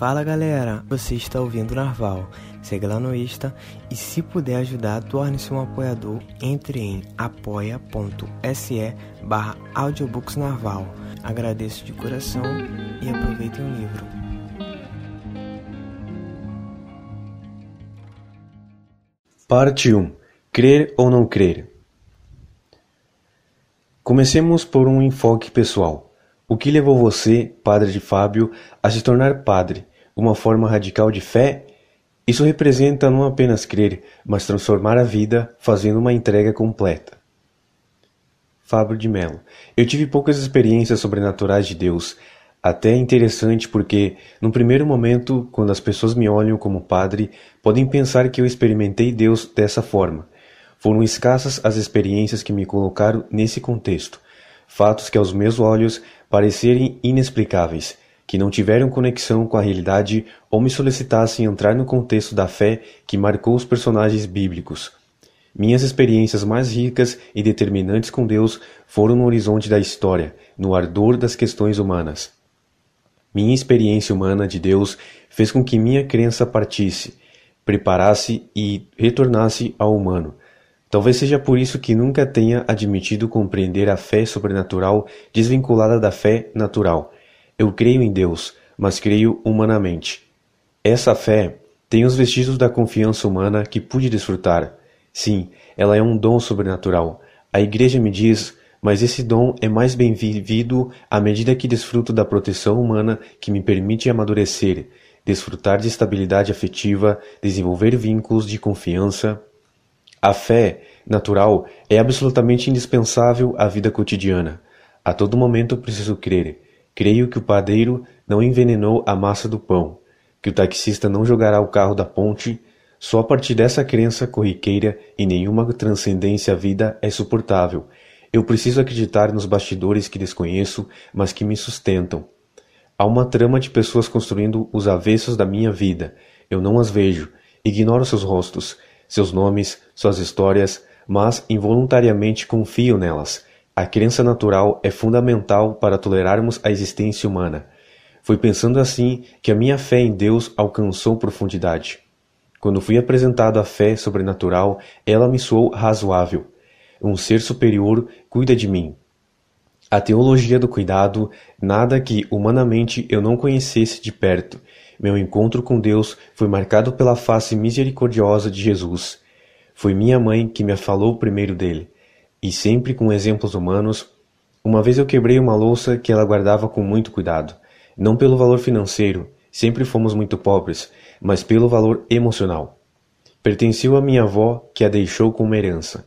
Fala galera, você está ouvindo Narval. Segue lá no Insta e se puder ajudar, torne-se um apoiador. Entre em apoia.se barra audiobooksnarval. Agradeço de coração e aproveitem o livro. Parte 1. Crer ou não crer? Comecemos por um enfoque pessoal. O que levou você, padre de Fábio, a se tornar padre? Uma forma radical de fé? Isso representa não apenas crer, mas transformar a vida fazendo uma entrega completa. Fábio de Mello. Eu tive poucas experiências sobrenaturais de Deus. Até é interessante porque, no primeiro momento, quando as pessoas me olham como padre, podem pensar que eu experimentei Deus dessa forma. Foram escassas as experiências que me colocaram nesse contexto. Fatos que aos meus olhos parecerem inexplicáveis, que não tiveram conexão com a realidade ou me solicitassem entrar no contexto da fé que marcou os personagens bíblicos. Minhas experiências mais ricas e determinantes com Deus foram no horizonte da história, no ardor das questões humanas. Minha experiência humana de Deus fez com que minha crença partisse, preparasse e retornasse ao humano, Talvez seja por isso que nunca tenha admitido compreender a fé sobrenatural desvinculada da fé natural. Eu creio em Deus, mas creio humanamente. Essa fé tem os vestígios da confiança humana que pude desfrutar. Sim, ela é um dom sobrenatural. A Igreja me diz, mas esse dom é mais bem vivido à medida que desfruto da proteção humana que me permite amadurecer, desfrutar de estabilidade afetiva, desenvolver vínculos de confiança, a fé natural é absolutamente indispensável à vida cotidiana. A todo momento preciso crer. Creio que o padeiro não envenenou a massa do pão, que o taxista não jogará o carro da ponte. Só a partir dessa crença corriqueira e nenhuma transcendência à vida é suportável. Eu preciso acreditar nos bastidores que desconheço, mas que me sustentam. Há uma trama de pessoas construindo os avessos da minha vida. Eu não as vejo. Ignoro seus rostos seus nomes, suas histórias, mas involuntariamente confio nelas. A crença natural é fundamental para tolerarmos a existência humana. Foi pensando assim que a minha fé em Deus alcançou profundidade. Quando fui apresentado à fé sobrenatural, ela me soou razoável. Um ser superior cuida de mim. A teologia do cuidado, nada que humanamente eu não conhecesse de perto, meu encontro com Deus foi marcado pela face misericordiosa de Jesus. Foi minha mãe que me falou primeiro dele, e sempre com exemplos humanos. Uma vez eu quebrei uma louça que ela guardava com muito cuidado, não pelo valor financeiro, sempre fomos muito pobres, mas pelo valor emocional. Pertenceu a minha avó, que a deixou como herança.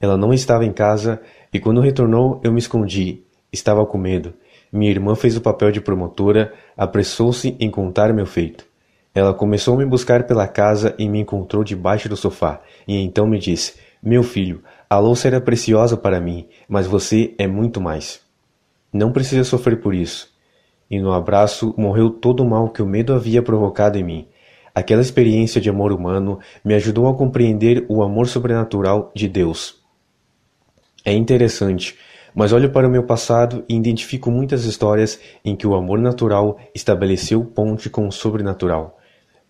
Ela não estava em casa e quando retornou eu me escondi. Estava com medo. Minha irmã fez o papel de promotora, apressou-se em contar meu feito. Ela começou a me buscar pela casa e me encontrou debaixo do sofá, e então me disse: Meu filho, a louça era preciosa para mim, mas você é muito mais. Não precisa sofrer por isso. E no abraço morreu todo o mal que o medo havia provocado em mim. Aquela experiência de amor humano me ajudou a compreender o amor sobrenatural de Deus. É interessante mas olho para o meu passado e identifico muitas histórias em que o amor natural estabeleceu ponte com o sobrenatural.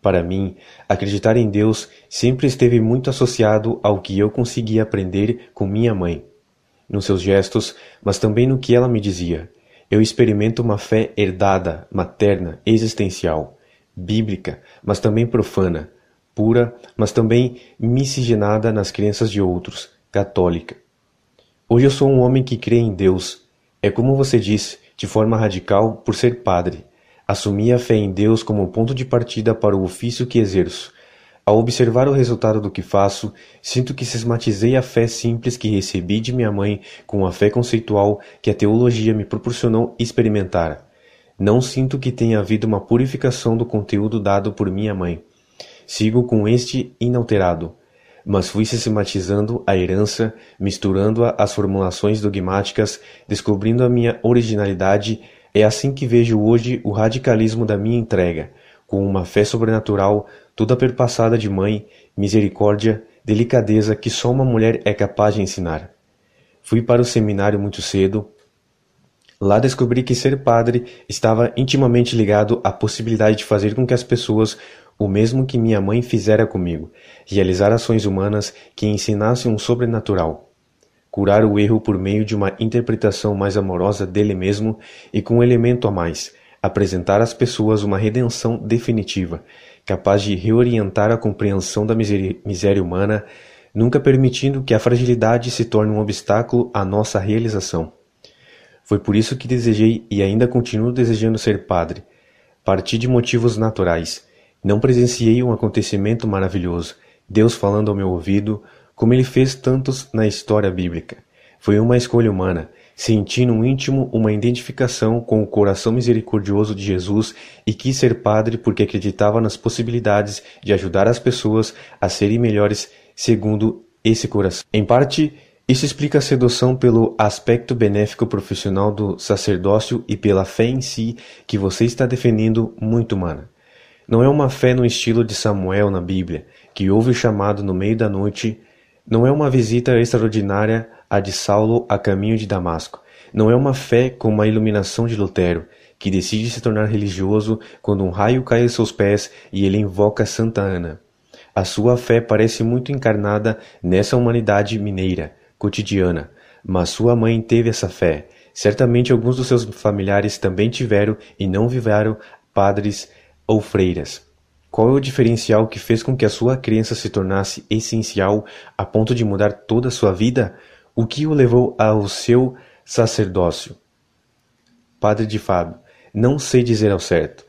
Para mim, acreditar em Deus sempre esteve muito associado ao que eu conseguia aprender com minha mãe, nos seus gestos, mas também no que ela me dizia. Eu experimento uma fé herdada, materna, existencial, bíblica, mas também profana, pura, mas também miscigenada nas crenças de outros, católica. Hoje eu sou um homem que crê em Deus. É como você disse, de forma radical, por ser padre. Assumi a fé em Deus como ponto de partida para o ofício que exerço. Ao observar o resultado do que faço, sinto que sistematizei a fé simples que recebi de minha mãe com a fé conceitual que a teologia me proporcionou experimentar. Não sinto que tenha havido uma purificação do conteúdo dado por minha mãe. Sigo com este inalterado mas fui sistematizando a herança, misturando-a às formulações dogmáticas, descobrindo a minha originalidade. É assim que vejo hoje o radicalismo da minha entrega, com uma fé sobrenatural, toda perpassada de mãe, misericórdia, delicadeza que só uma mulher é capaz de ensinar. Fui para o seminário muito cedo. Lá descobri que ser padre estava intimamente ligado à possibilidade de fazer com que as pessoas o mesmo que minha mãe fizera comigo, realizar ações humanas que ensinassem um sobrenatural, curar o erro por meio de uma interpretação mais amorosa dele mesmo e com um elemento a mais, apresentar às pessoas uma redenção definitiva, capaz de reorientar a compreensão da miséria humana, nunca permitindo que a fragilidade se torne um obstáculo à nossa realização. Foi por isso que desejei e ainda continuo desejando ser padre. Parti de motivos naturais. Não presenciei um acontecimento maravilhoso, Deus falando ao meu ouvido, como ele fez tantos na história bíblica. Foi uma escolha humana, senti no íntimo uma identificação com o coração misericordioso de Jesus e quis ser padre porque acreditava nas possibilidades de ajudar as pessoas a serem melhores segundo esse coração. Em parte, isso explica a sedução pelo aspecto benéfico profissional do sacerdócio e pela fé em si que você está defendendo muito humana. Não é uma fé no estilo de Samuel na Bíblia, que ouve o chamado no meio da noite. Não é uma visita extraordinária a de Saulo a caminho de Damasco. Não é uma fé como a iluminação de Lutero, que decide se tornar religioso quando um raio cai aos seus pés e ele invoca Santa Ana. A sua fé parece muito encarnada nessa humanidade mineira, cotidiana, mas sua mãe teve essa fé. Certamente alguns dos seus familiares também tiveram e não viveram padres ou freiras. Qual é o diferencial que fez com que a sua crença se tornasse essencial a ponto de mudar toda a sua vida? O que o levou ao seu sacerdócio? Padre de Fábio, não sei dizer ao certo.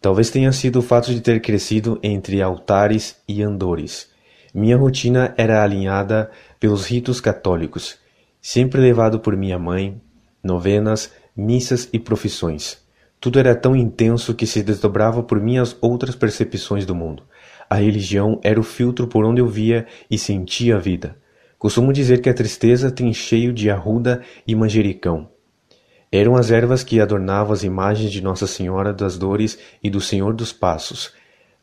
Talvez tenha sido o fato de ter crescido entre altares e andores. Minha rotina era alinhada pelos ritos católicos, sempre levado por minha mãe, novenas, missas e profissões. Tudo era tão intenso que se desdobrava por minhas outras percepções do mundo. A religião era o filtro por onde eu via e sentia a vida. Costumo dizer que a tristeza tem cheio de arruda e manjericão. Eram as ervas que adornavam as imagens de Nossa Senhora das Dores e do Senhor dos Passos.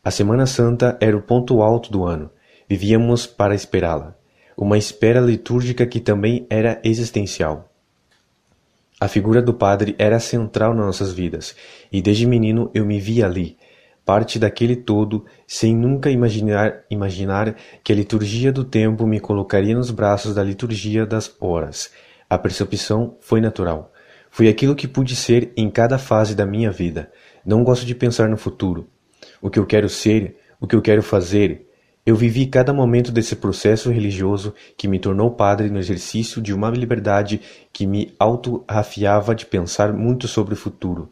A Semana Santa era o ponto alto do ano. Vivíamos para esperá-la uma espera litúrgica que também era existencial. A figura do padre era central nas nossas vidas, e desde menino eu me via ali, parte daquele todo, sem nunca imaginar, imaginar que a liturgia do tempo me colocaria nos braços da liturgia das horas. A percepção foi natural. Foi aquilo que pude ser em cada fase da minha vida. Não gosto de pensar no futuro. O que eu quero ser, o que eu quero fazer, eu vivi cada momento desse processo religioso que me tornou padre no exercício de uma liberdade que me auto-rafiava de pensar muito sobre o futuro.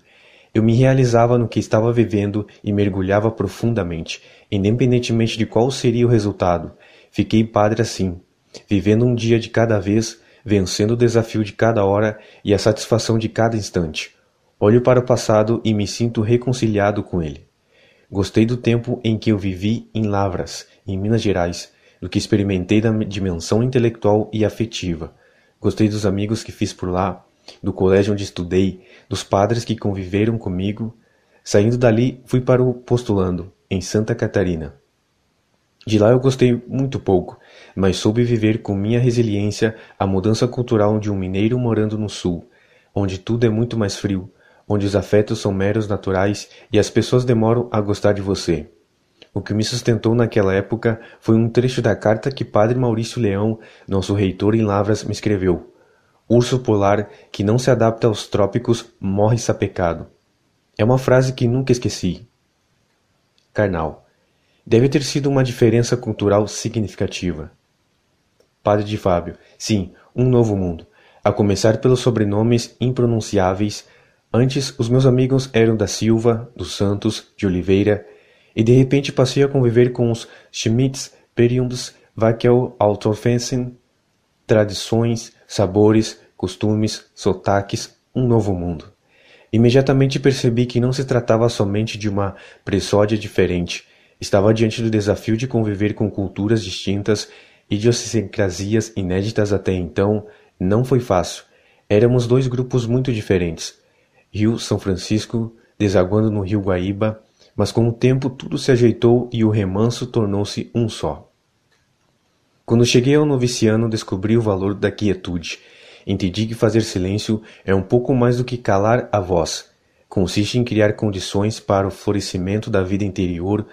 Eu me realizava no que estava vivendo e mergulhava profundamente, independentemente de qual seria o resultado. Fiquei padre assim, vivendo um dia de cada vez, vencendo o desafio de cada hora e a satisfação de cada instante. Olho para o passado e me sinto reconciliado com ele. Gostei do tempo em que eu vivi em Lavras, em Minas Gerais, do que experimentei da dimensão intelectual e afetiva. Gostei dos amigos que fiz por lá, do colégio onde estudei, dos padres que conviveram comigo. Saindo dali, fui para o postulando, em Santa Catarina. De lá eu gostei muito pouco, mas soube viver com minha resiliência a mudança cultural de um mineiro morando no sul, onde tudo é muito mais frio, onde os afetos são meros naturais e as pessoas demoram a gostar de você. O que me sustentou naquela época foi um trecho da carta que Padre Maurício Leão, nosso reitor em Lavras, me escreveu. Urso polar que não se adapta aos trópicos morre sapecado. É uma frase que nunca esqueci. Carnal. Deve ter sido uma diferença cultural significativa. Padre de Fábio. Sim, um novo mundo. A começar pelos sobrenomes impronunciáveis Antes, os meus amigos eram da Silva, dos Santos, de Oliveira, e de repente passei a conviver com os Schmitz, Periundos, Wackel, Altofensen, tradições, sabores, costumes, sotaques, um novo mundo. Imediatamente percebi que não se tratava somente de uma presódia diferente. Estava diante do desafio de conviver com culturas distintas, idiosincrasias inéditas até então. Não foi fácil. Éramos dois grupos muito diferentes Rio São Francisco, desaguando no rio Guaíba, mas com o tempo tudo se ajeitou e o remanso tornou-se um só. Quando cheguei ao noviciano, descobri o valor da quietude. entendi que fazer silêncio é um pouco mais do que calar a voz. Consiste em criar condições para o florescimento da vida interior.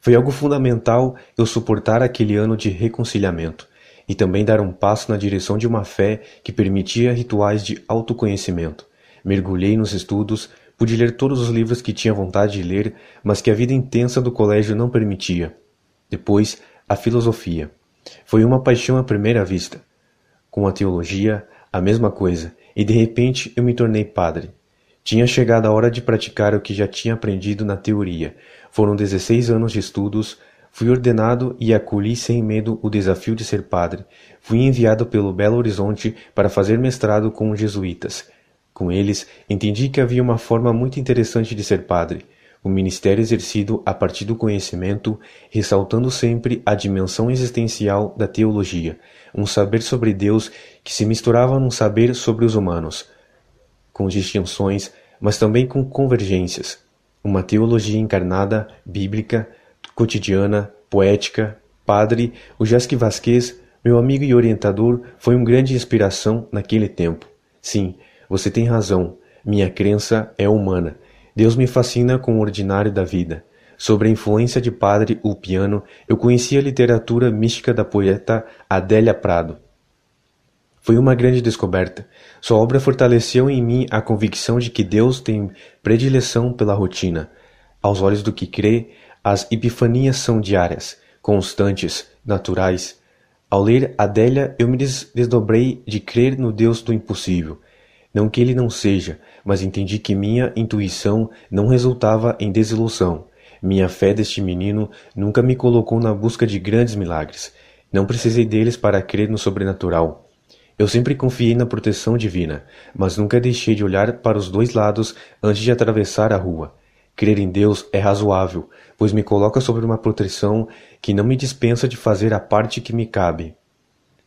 Foi algo fundamental eu suportar aquele ano de reconciliamento e também dar um passo na direção de uma fé que permitia rituais de autoconhecimento. Mergulhei nos estudos, pude ler todos os livros que tinha vontade de ler, mas que a vida intensa do colégio não permitia. Depois, a filosofia. Foi uma paixão à primeira vista. Com a teologia, a mesma coisa, e de repente eu me tornei padre. Tinha chegado a hora de praticar o que já tinha aprendido na teoria. Foram dezesseis anos de estudos, Fui ordenado e acolhi sem medo o desafio de ser padre. Fui enviado pelo Belo Horizonte para fazer mestrado com os jesuítas. Com eles, entendi que havia uma forma muito interessante de ser padre. O ministério exercido a partir do conhecimento, ressaltando sempre a dimensão existencial da teologia, um saber sobre Deus que se misturava num saber sobre os humanos, com distinções, mas também com convergências. Uma teologia encarnada, bíblica, cotidiana, poética, padre, o Jasque Vasquez, meu amigo e orientador, foi uma grande inspiração naquele tempo. Sim, você tem razão, minha crença é humana. Deus me fascina com o ordinário da vida. Sobre a influência de Padre Ulpiano, eu conheci a literatura mística da poeta Adélia Prado. Foi uma grande descoberta. Sua obra fortaleceu em mim a convicção de que Deus tem predileção pela rotina. Aos olhos do que crê, as epifanias são diárias, constantes, naturais. Ao ler Adélia, eu me desdobrei de crer no Deus do impossível. Não que ele não seja, mas entendi que minha intuição não resultava em desilusão. Minha fé deste menino nunca me colocou na busca de grandes milagres. Não precisei deles para crer no sobrenatural. Eu sempre confiei na proteção divina, mas nunca deixei de olhar para os dois lados antes de atravessar a rua. Crer em Deus é razoável, pois me coloca sobre uma proteção que não me dispensa de fazer a parte que me cabe.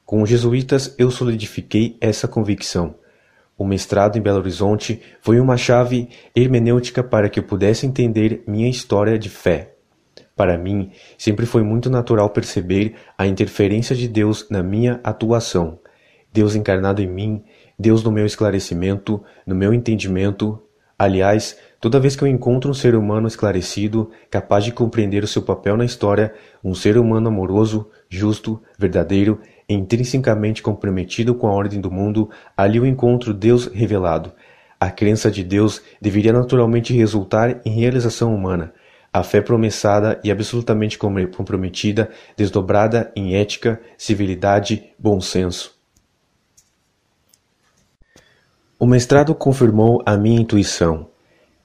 Com os jesuítas eu solidifiquei essa convicção. O mestrado em Belo Horizonte foi uma chave hermenêutica para que eu pudesse entender minha história de fé. Para mim, sempre foi muito natural perceber a interferência de Deus na minha atuação. Deus encarnado em mim, Deus no meu esclarecimento, no meu entendimento. Aliás, Toda vez que eu encontro um ser humano esclarecido, capaz de compreender o seu papel na história, um ser humano amoroso, justo, verdadeiro intrinsecamente comprometido com a ordem do mundo, ali eu encontro Deus revelado. A crença de Deus deveria naturalmente resultar em realização humana. A fé promessada e absolutamente comprometida, desdobrada em ética, civilidade, bom senso. O mestrado confirmou a minha intuição.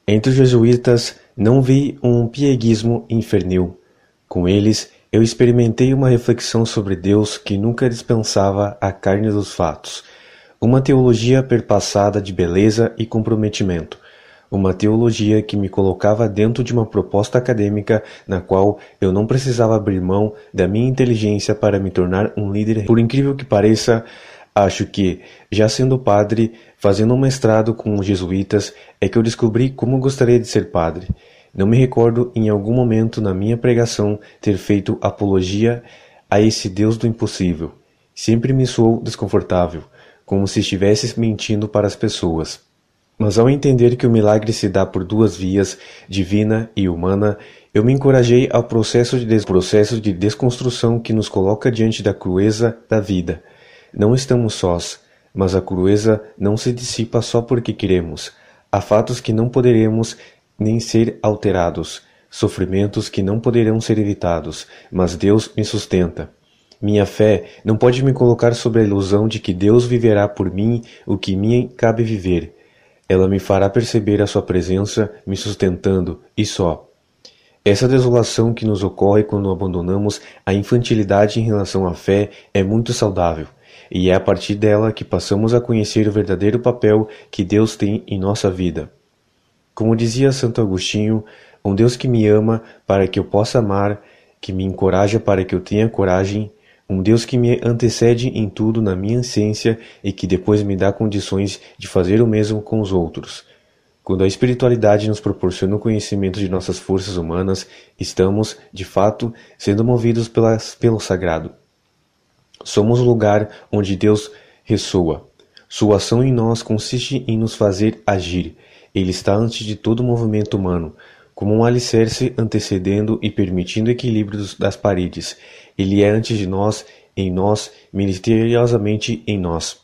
Entre os jesuítas não vi um pieguismo infernil. Com eles, eu experimentei uma reflexão sobre Deus que nunca dispensava a carne dos fatos, uma teologia perpassada de beleza e comprometimento, uma teologia que me colocava dentro de uma proposta acadêmica na qual eu não precisava abrir mão da minha inteligência para me tornar um líder. Por incrível que pareça, Acho que, já sendo padre, fazendo um mestrado com os jesuítas, é que eu descobri como gostaria de ser padre. Não me recordo em algum momento na minha pregação ter feito apologia a esse Deus do impossível. Sempre me soou desconfortável, como se estivesse mentindo para as pessoas. Mas ao entender que o milagre se dá por duas vias, divina e humana, eu me encorajei ao processo de, des processo de desconstrução que nos coloca diante da crueza da vida não estamos sós, mas a crueza não se dissipa só porque queremos. Há fatos que não poderemos nem ser alterados, sofrimentos que não poderão ser evitados, mas Deus me sustenta. Minha fé não pode me colocar sobre a ilusão de que Deus viverá por mim o que me cabe viver. Ela me fará perceber a sua presença me sustentando, e só. Essa desolação que nos ocorre quando abandonamos a infantilidade em relação à fé é muito saudável e é a partir dela que passamos a conhecer o verdadeiro papel que Deus tem em nossa vida. Como dizia Santo Agostinho, um Deus que me ama para que eu possa amar, que me encoraja para que eu tenha coragem, um Deus que me antecede em tudo na minha essência e que depois me dá condições de fazer o mesmo com os outros. Quando a espiritualidade nos proporciona o conhecimento de nossas forças humanas, estamos, de fato, sendo movidos pelo sagrado. Somos o lugar onde Deus ressoa. Sua ação em nós consiste em nos fazer agir. Ele está antes de todo movimento humano, como um alicerce antecedendo e permitindo o equilíbrio das paredes. Ele é antes de nós, em nós, misteriosamente em nós.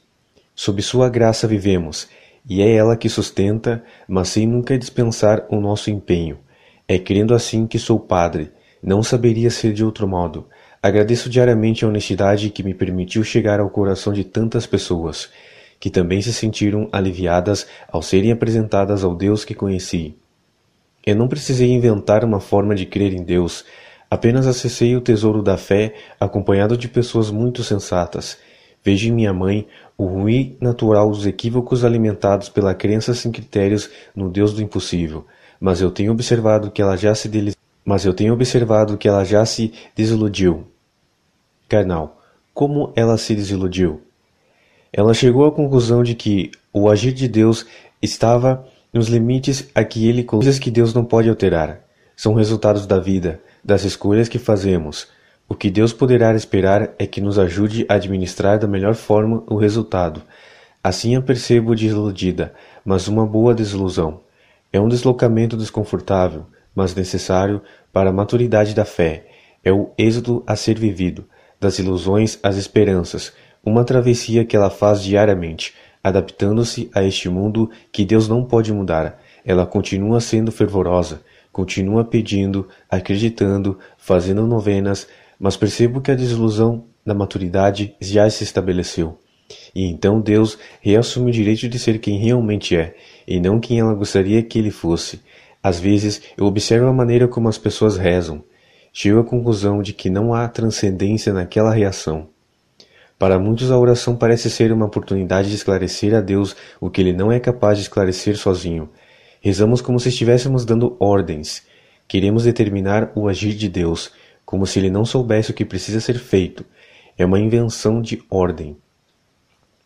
Sob sua graça vivemos, e é ela que sustenta, mas sem nunca dispensar o nosso empenho. É crendo assim que sou padre, não saberia ser de outro modo. Agradeço diariamente a honestidade que me permitiu chegar ao coração de tantas pessoas, que também se sentiram aliviadas ao serem apresentadas ao Deus que conheci. Eu não precisei inventar uma forma de crer em Deus, apenas acessei o tesouro da fé acompanhado de pessoas muito sensatas. Vejo em minha mãe o ruim natural dos equívocos alimentados pela crença sem critérios no Deus do impossível, mas eu tenho observado que ela já se mas eu tenho observado que ela já se desiludiu. Carnal, como ela se desiludiu? Ela chegou à conclusão de que o agir de Deus estava nos limites a que ele coisas que Deus não pode alterar. São resultados da vida, das escolhas que fazemos. O que Deus poderá esperar é que nos ajude a administrar da melhor forma o resultado. Assim a percebo desiludida, mas uma boa desilusão. É um deslocamento desconfortável, mas necessário para a maturidade da fé. É o êxodo a ser vivido, das ilusões às esperanças, uma travessia que ela faz diariamente, adaptando-se a este mundo que Deus não pode mudar. Ela continua sendo fervorosa, continua pedindo, acreditando, fazendo novenas, mas percebo que a desilusão da maturidade já se estabeleceu. E então Deus reassume o direito de ser quem realmente é, e não quem ela gostaria que ele fosse. Às vezes eu observo a maneira como as pessoas rezam. Chego à conclusão de que não há transcendência naquela reação. Para muitos, a oração parece ser uma oportunidade de esclarecer a Deus o que ele não é capaz de esclarecer sozinho. Rezamos como se estivéssemos dando ordens. Queremos determinar o agir de Deus, como se ele não soubesse o que precisa ser feito. É uma invenção de ordem.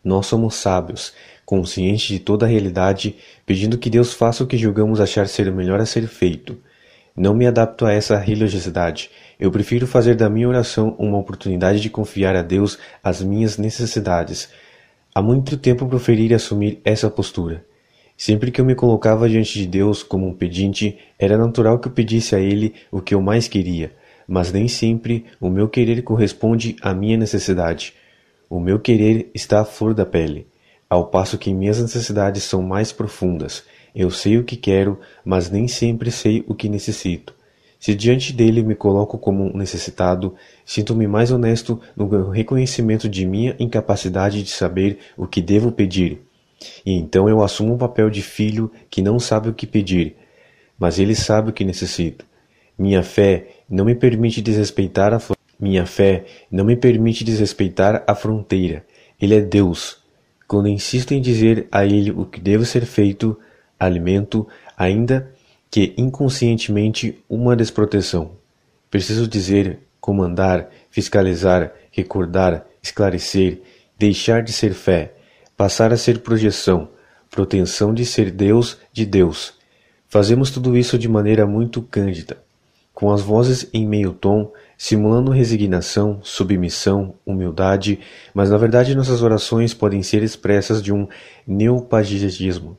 Nós somos sábios, conscientes de toda a realidade, pedindo que Deus faça o que julgamos achar ser o melhor a ser feito. Não me adapto a essa religiosidade. Eu prefiro fazer da minha oração uma oportunidade de confiar a Deus as minhas necessidades. Há muito tempo preferi assumir essa postura. Sempre que eu me colocava diante de Deus como um pedinte, era natural que eu pedisse a Ele o que eu mais queria, mas nem sempre o meu querer corresponde à minha necessidade. O meu querer está à flor da pele ao passo que minhas necessidades são mais profundas. Eu sei o que quero, mas nem sempre sei o que necessito. Se diante dele me coloco como um necessitado, sinto-me mais honesto no reconhecimento de minha incapacidade de saber o que devo pedir. E então eu assumo um papel de filho que não sabe o que pedir, mas ele sabe o que necessito. Minha fé não me permite desrespeitar a minha fé não me permite desrespeitar a fronteira. Ele é Deus, quando insisto em dizer a ele o que deve ser feito, alimento, ainda que inconscientemente, uma desproteção. Preciso dizer, comandar, fiscalizar, recordar, esclarecer, deixar de ser fé, passar a ser projeção, proteção de ser Deus de Deus. Fazemos tudo isso de maneira muito cândida, com as vozes em meio tom, simulando resignação, submissão, humildade, mas na verdade nossas orações podem ser expressas de um neopagismo.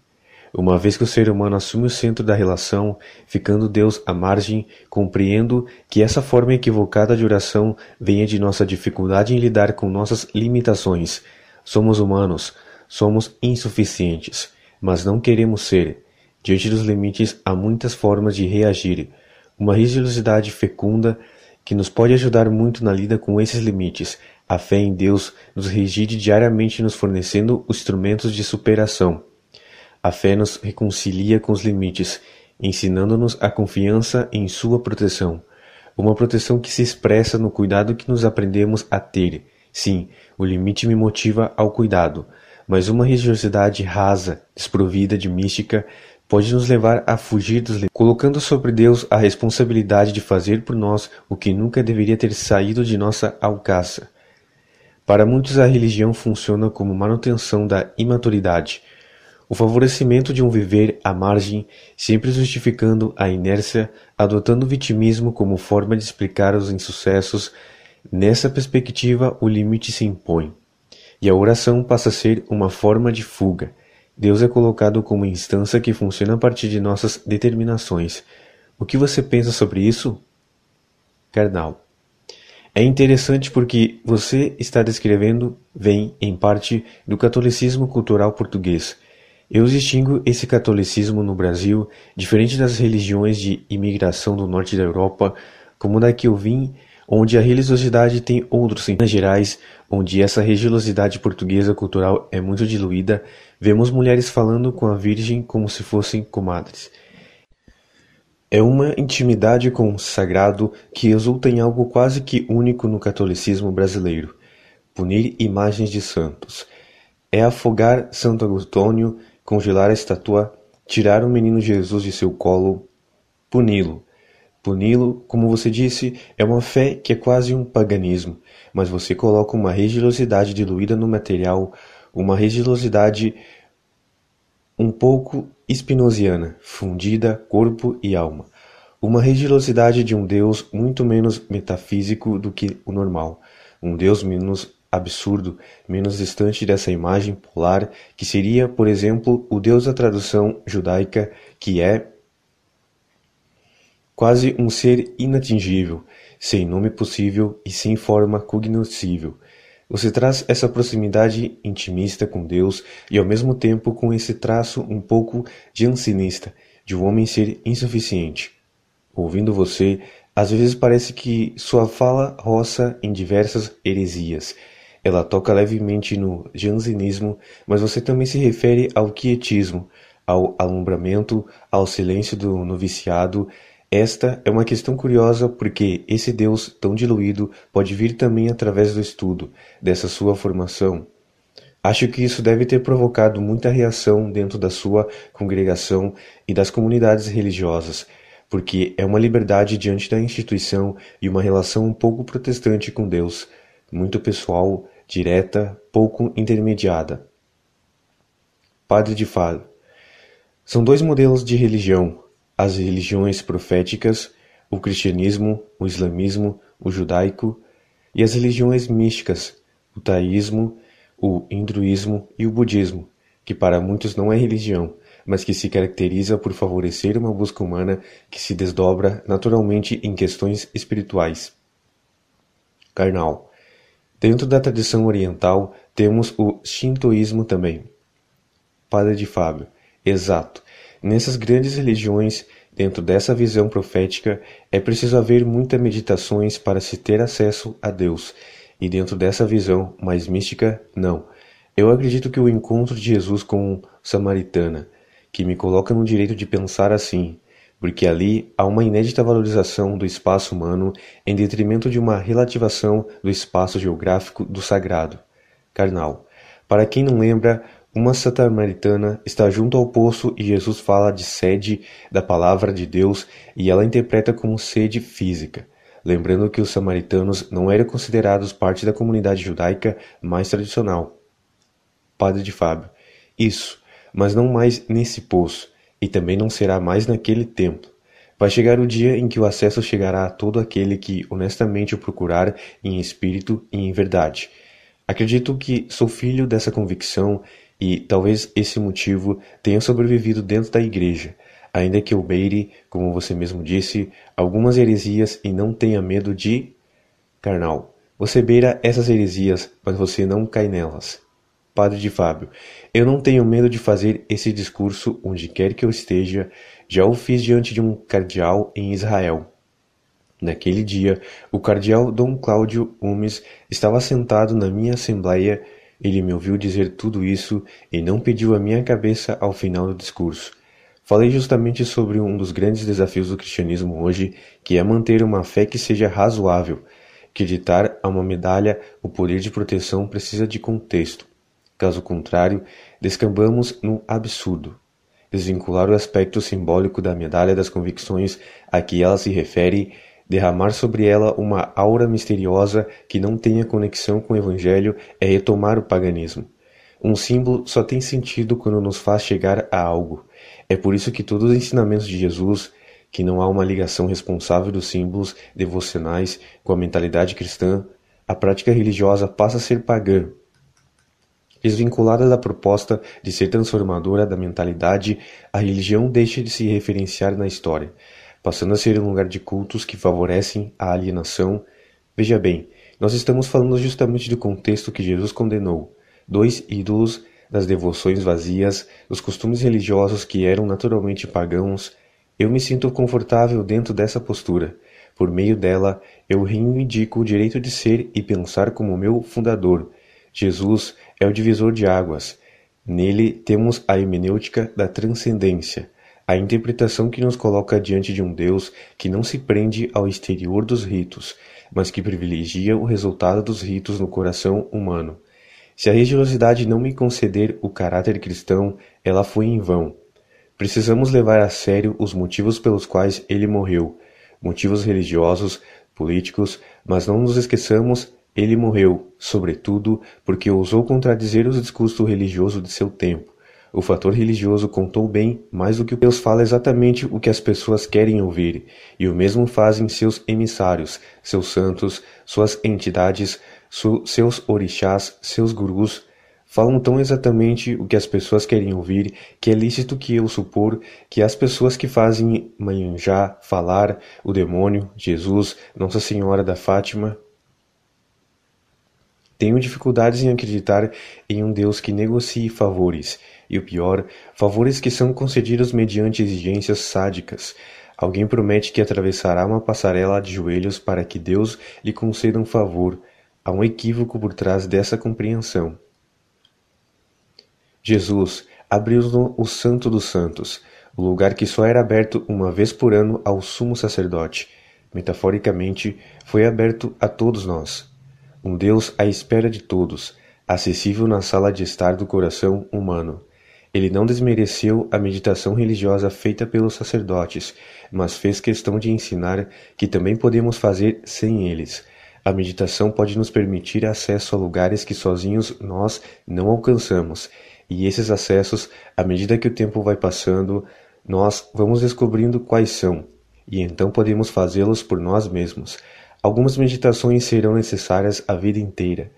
Uma vez que o ser humano assume o centro da relação, ficando Deus à margem, compreendo que essa forma equivocada de oração venha de nossa dificuldade em lidar com nossas limitações. Somos humanos, somos insuficientes, mas não queremos ser. Diante dos limites, há muitas formas de reagir. Uma religiosidade fecunda que nos pode ajudar muito na lida com esses limites. A fé em Deus nos reside diariamente nos fornecendo instrumentos de superação. A fé nos reconcilia com os limites, ensinando-nos a confiança em Sua proteção. Uma proteção que se expressa no cuidado que nos aprendemos a ter. Sim, o limite me motiva ao cuidado, mas uma religiosidade rasa, desprovida de mística, pode nos levar a fugir dos limites, colocando sobre Deus a responsabilidade de fazer por nós o que nunca deveria ter saído de nossa alcaça. Para muitos, a religião funciona como manutenção da imaturidade, o favorecimento de um viver à margem, sempre justificando a inércia, adotando o vitimismo como forma de explicar os insucessos. Nessa perspectiva, o limite se impõe. e a oração passa a ser uma forma de fuga. Deus é colocado como instância que funciona a partir de nossas determinações. O que você pensa sobre isso? Carnal. É interessante porque você está descrevendo vem, em parte, do catolicismo cultural português. Eu distingo esse catolicismo no Brasil, diferente das religiões de imigração do norte da Europa, como da que eu vim, onde a religiosidade tem outros. Em Minas Gerais, onde essa religiosidade portuguesa cultural é muito diluída, vemos mulheres falando com a Virgem como se fossem comadres. É uma intimidade com o sagrado que resulta em algo quase que único no catolicismo brasileiro: punir imagens de santos. É afogar Santo Antônio, congelar a estátua, tirar o menino Jesus de seu colo, puni-lo. Puni-lo, como você disse, é uma fé que é quase um paganismo, mas você coloca uma religiosidade diluída no material, uma religiosidade um pouco espinosiana, fundida corpo e alma. Uma religiosidade de um Deus muito menos metafísico do que o normal, um Deus menos absurdo, menos distante dessa imagem polar que seria, por exemplo, o Deus da tradução judaica, que é quase um ser inatingível, sem nome possível e sem forma cognoscível. Você traz essa proximidade intimista com Deus e ao mesmo tempo com esse traço um pouco jansenista, de um homem ser insuficiente. Ouvindo você, às vezes parece que sua fala roça em diversas heresias. Ela toca levemente no jansenismo, mas você também se refere ao quietismo, ao alumbramento, ao silêncio do noviciado esta é uma questão curiosa porque esse Deus tão diluído pode vir também através do estudo dessa sua formação. Acho que isso deve ter provocado muita reação dentro da sua congregação e das comunidades religiosas, porque é uma liberdade diante da instituição e uma relação um pouco protestante com Deus, muito pessoal, direta, pouco intermediada. Padre de Fado. São dois modelos de religião, as religiões proféticas, o cristianismo, o islamismo, o judaico e as religiões místicas, o taísmo, o hinduísmo e o budismo, que para muitos não é religião, mas que se caracteriza por favorecer uma busca humana que se desdobra naturalmente em questões espirituais. Carnal. Dentro da tradição oriental temos o shintoísmo também. Padre de Fábio. Exato. Nessas grandes religiões, dentro dessa visão profética, é preciso haver muitas meditações para se ter acesso a Deus, e dentro dessa visão mais mística, não. Eu acredito que o encontro de Jesus com Samaritana, que me coloca no direito de pensar assim, porque ali há uma inédita valorização do espaço humano em detrimento de uma relativação do espaço geográfico do sagrado, carnal. Para quem não lembra, uma samaritana está junto ao poço e Jesus fala de sede da palavra de Deus e ela interpreta como sede física, lembrando que os samaritanos não eram considerados parte da comunidade judaica mais tradicional. Padre de Fábio. Isso, mas não mais nesse poço, e também não será mais naquele templo. Vai chegar o dia em que o acesso chegará a todo aquele que honestamente o procurar em espírito e em verdade. Acredito que sou filho dessa convicção e talvez esse motivo tenha sobrevivido dentro da igreja, ainda que eu beire, como você mesmo disse, algumas heresias e não tenha medo de carnal. Você beira essas heresias, mas você não cai nelas. Padre de Fábio, eu não tenho medo de fazer esse discurso onde quer que eu esteja, já o fiz diante de um cardeal em Israel. Naquele dia, o cardeal Dom Cláudio Umes estava sentado na minha assembleia ele me ouviu dizer tudo isso e não pediu a minha cabeça ao final do discurso. Falei justamente sobre um dos grandes desafios do cristianismo hoje, que é manter uma fé que seja razoável. Acreditar a uma medalha o poder de proteção precisa de contexto. Caso contrário, descambamos no absurdo. Desvincular o aspecto simbólico da medalha das convicções a que ela se refere Derramar sobre ela uma aura misteriosa que não tenha conexão com o Evangelho é retomar o paganismo. Um símbolo só tem sentido quando nos faz chegar a algo. É por isso que todos os ensinamentos de Jesus, que não há uma ligação responsável dos símbolos devocionais com a mentalidade cristã, a prática religiosa passa a ser pagã. Desvinculada da proposta de ser transformadora da mentalidade, a religião deixa de se referenciar na história, passando a ser um lugar de cultos que favorecem a alienação. Veja bem, nós estamos falando justamente do contexto que Jesus condenou: dois ídolos, das devoções vazias, dos costumes religiosos que eram naturalmente pagãos. Eu me sinto confortável dentro dessa postura. Por meio dela, eu reivindico o direito de ser e pensar como meu fundador. Jesus é o divisor de águas. Nele temos a hermenêutica da transcendência, a interpretação que nos coloca diante de um Deus que não se prende ao exterior dos ritos, mas que privilegia o resultado dos ritos no coração humano. Se a religiosidade não me conceder o caráter cristão, ela foi em vão. Precisamos levar a sério os motivos pelos quais ele morreu, motivos religiosos, políticos, mas não nos esqueçamos ele morreu, sobretudo, porque ousou contradizer os discursos religiosos de seu tempo. O fator religioso contou bem mais do que Deus fala exatamente o que as pessoas querem ouvir, e o mesmo fazem seus emissários, seus santos, suas entidades, su seus orixás, seus gurus, falam tão exatamente o que as pessoas querem ouvir que é lícito que eu supor que as pessoas que fazem manjá falar o demônio, Jesus, Nossa Senhora da Fátima, tenho dificuldades em acreditar em um Deus que negocie favores, e o pior, favores que são concedidos mediante exigências sádicas. Alguém promete que atravessará uma passarela de joelhos para que Deus lhe conceda um favor. Há um equívoco por trás dessa compreensão. Jesus abriu-nos o Santo dos Santos, o lugar que só era aberto uma vez por ano ao sumo sacerdote. Metaforicamente, foi aberto a todos nós um Deus à espera de todos, acessível na sala de estar do coração humano. Ele não desmereceu a meditação religiosa feita pelos sacerdotes, mas fez questão de ensinar que também podemos fazer sem eles. A meditação pode nos permitir acesso a lugares que sozinhos nós não alcançamos, e esses acessos, à medida que o tempo vai passando, nós vamos descobrindo quais são, e então podemos fazê-los por nós mesmos. Algumas meditações serão necessárias a vida inteira.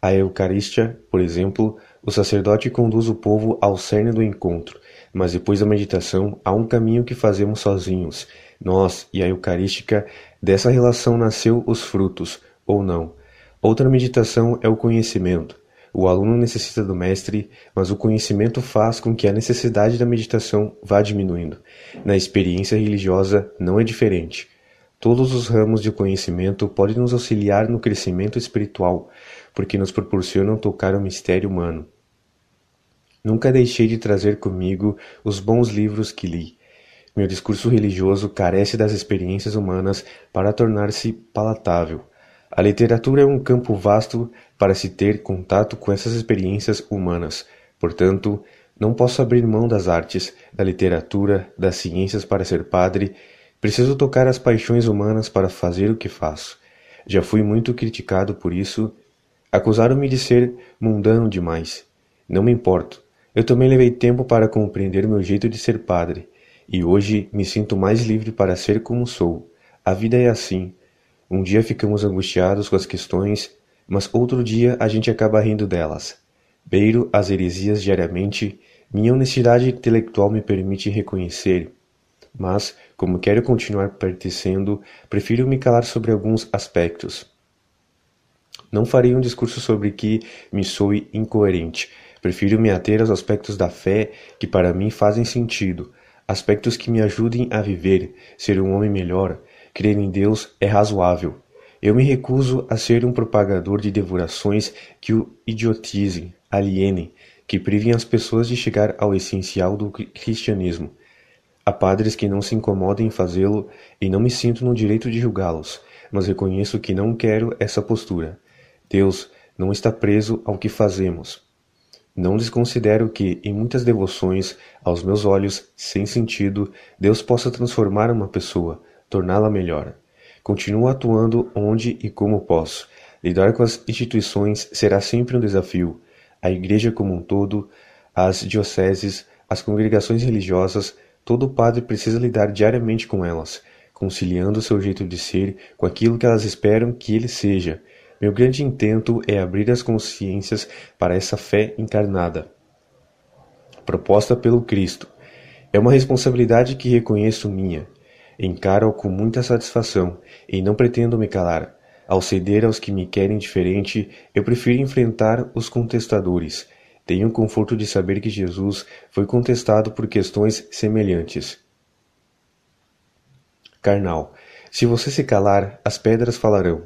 A Eucarístia, por exemplo, o sacerdote conduz o povo ao cerne do encontro, mas depois da meditação há um caminho que fazemos sozinhos. Nós e a Eucarística, dessa relação nasceu os frutos, ou não. Outra meditação é o conhecimento. O aluno necessita do mestre, mas o conhecimento faz com que a necessidade da meditação vá diminuindo. Na experiência religiosa não é diferente. Todos os ramos de conhecimento podem nos auxiliar no crescimento espiritual, porque nos proporcionam tocar o mistério humano. Nunca deixei de trazer comigo os bons livros que li. Meu discurso religioso carece das experiências humanas para tornar-se palatável. A literatura é um campo vasto para se ter contato com essas experiências humanas. Portanto, não posso abrir mão das artes, da literatura, das ciências para ser padre Preciso tocar as paixões humanas para fazer o que faço. Já fui muito criticado por isso. Acusaram-me de ser mundano demais. Não me importo. Eu também levei tempo para compreender meu jeito de ser padre, e hoje me sinto mais livre para ser como sou. A vida é assim. Um dia ficamos angustiados com as questões, mas outro dia a gente acaba rindo delas. Beiro as heresias diariamente, minha honestidade intelectual me permite reconhecer mas, como quero continuar pertencendo, prefiro me calar sobre alguns aspectos. Não farei um discurso sobre que me soe incoerente. Prefiro me ater aos aspectos da fé que para mim fazem sentido, aspectos que me ajudem a viver, ser um homem melhor. Crer em Deus é razoável. Eu me recuso a ser um propagador de devorações que o idiotizem, alienem, que privem as pessoas de chegar ao essencial do cristianismo. Há padres que não se incomodem em fazê-lo e não me sinto no direito de julgá-los, mas reconheço que não quero essa postura. Deus não está preso ao que fazemos. Não desconsidero que, em muitas devoções, aos meus olhos, sem sentido, Deus possa transformar uma pessoa, torná-la melhor. Continuo atuando onde e como posso. Lidar com as instituições será sempre um desafio. A Igreja como um todo, as dioceses, as congregações religiosas, Todo padre precisa lidar diariamente com elas, conciliando seu jeito de ser com aquilo que elas esperam que ele seja. Meu grande intento é abrir as consciências para essa fé encarnada, proposta pelo Cristo. É uma responsabilidade que reconheço minha. Encaro com muita satisfação e não pretendo me calar. Ao ceder aos que me querem diferente, eu prefiro enfrentar os contestadores. Tenho o conforto de saber que Jesus foi contestado por questões semelhantes. Carnal, se você se calar, as pedras falarão.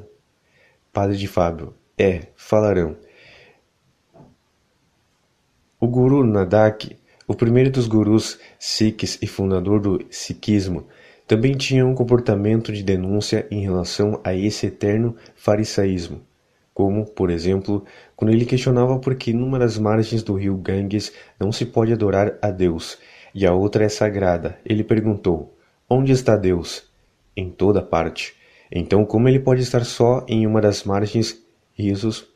Padre de Fábio, é, falarão. O guru Nanak, o primeiro dos gurus sikhs e fundador do sikhismo, também tinha um comportamento de denúncia em relação a esse eterno farisaísmo, como, por exemplo, quando ele questionava por que numa das margens do rio Ganges não se pode adorar a Deus e a outra é sagrada. Ele perguntou: Onde está Deus? Em toda parte. Então, como ele pode estar só em uma das margens? Risos.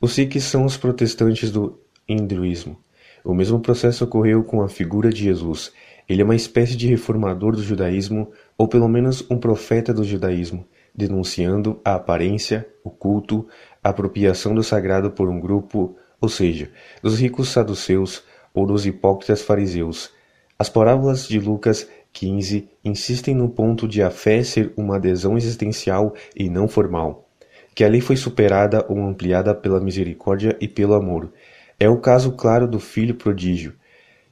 Os Sikhs são os protestantes do hinduísmo. O mesmo processo ocorreu com a figura de Jesus. Ele é uma espécie de reformador do judaísmo, ou pelo menos um profeta do judaísmo, denunciando a aparência, o culto, apropriação do sagrado por um grupo, ou seja, dos ricos saduceus ou dos hipócritas fariseus. As parábolas de Lucas 15 insistem no ponto de a fé ser uma adesão existencial e não formal, que a lei foi superada ou ampliada pela misericórdia e pelo amor. É o caso claro do filho prodígio,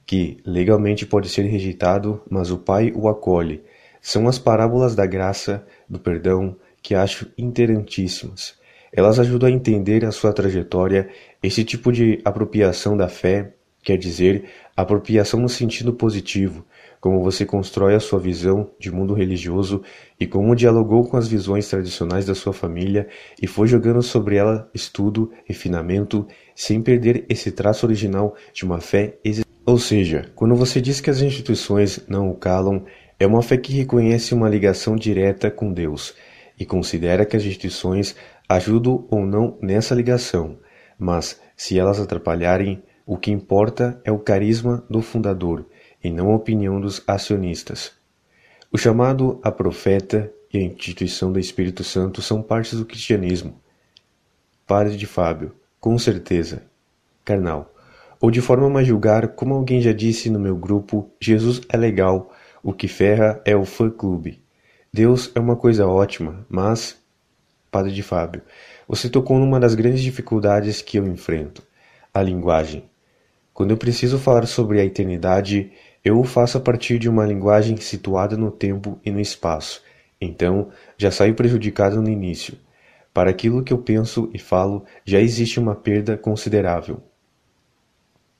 que legalmente pode ser rejeitado, mas o Pai o acolhe. São as parábolas da graça, do perdão, que acho interessantíssimas. Elas ajudam a entender a sua trajetória. Esse tipo de apropriação da fé quer dizer apropriação no sentido positivo, como você constrói a sua visão de mundo religioso e como dialogou com as visões tradicionais da sua família e foi jogando sobre ela estudo, refinamento, sem perder esse traço original de uma fé existente. Ou seja, quando você diz que as instituições não o calam, é uma fé que reconhece uma ligação direta com Deus e considera que as instituições ajudam ou não nessa ligação, mas se elas atrapalharem, o que importa é o carisma do fundador e não a opinião dos acionistas. O chamado a profeta e a instituição do Espírito Santo são partes do cristianismo. Padre de Fábio, com certeza. Carnal ou de forma mais julgar, como alguém já disse no meu grupo, Jesus é legal, o que ferra é o fã-clube. Deus é uma coisa ótima, mas... Padre de Fábio, você tocou numa das grandes dificuldades que eu enfrento, a linguagem. Quando eu preciso falar sobre a eternidade, eu o faço a partir de uma linguagem situada no tempo e no espaço. Então, já saio prejudicado no início. Para aquilo que eu penso e falo, já existe uma perda considerável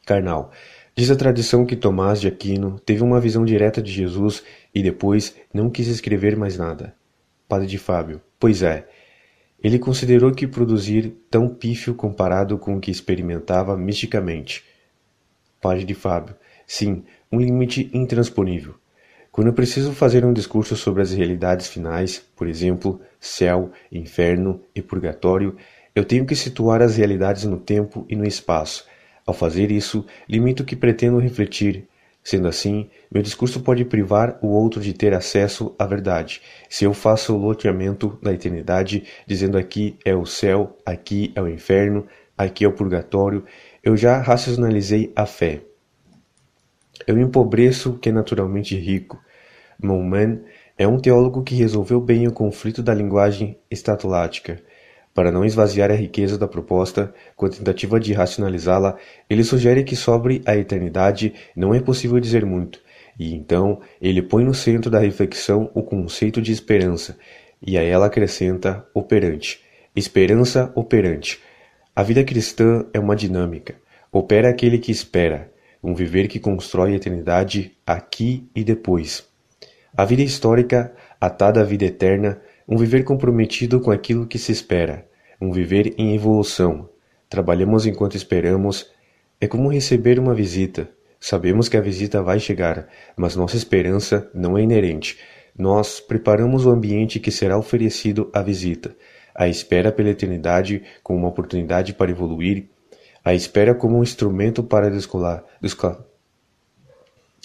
carnal. Diz a tradição que Tomás de Aquino teve uma visão direta de Jesus e depois não quis escrever mais nada. Padre de Fábio, pois é. Ele considerou que produzir tão pífio comparado com o que experimentava misticamente. Padre de Fábio, sim, um limite intransponível. Quando eu preciso fazer um discurso sobre as realidades finais, por exemplo, céu, inferno e purgatório, eu tenho que situar as realidades no tempo e no espaço, ao fazer isso, limito o que pretendo refletir. Sendo assim, meu discurso pode privar o outro de ter acesso à verdade. Se eu faço o loteamento da eternidade, dizendo aqui é o céu, aqui é o inferno, aqui é o purgatório, eu já racionalizei a fé. Eu empobreço que é naturalmente rico. Mouman é um teólogo que resolveu bem o conflito da linguagem estatulática. Para não esvaziar a riqueza da proposta, com a tentativa de racionalizá-la, ele sugere que sobre a eternidade não é possível dizer muito, e então ele põe no centro da reflexão o conceito de esperança, e a ela acrescenta operante. Esperança operante. A vida cristã é uma dinâmica. Opera aquele que espera, um viver que constrói a eternidade aqui e depois. A vida histórica, atada à vida eterna, um viver comprometido com aquilo que se espera, um viver em evolução. Trabalhamos enquanto esperamos. É como receber uma visita. Sabemos que a visita vai chegar, mas nossa esperança não é inerente. Nós preparamos o ambiente que será oferecido à visita. A espera pela eternidade como uma oportunidade para evoluir. A espera como um instrumento para descolar, descolar,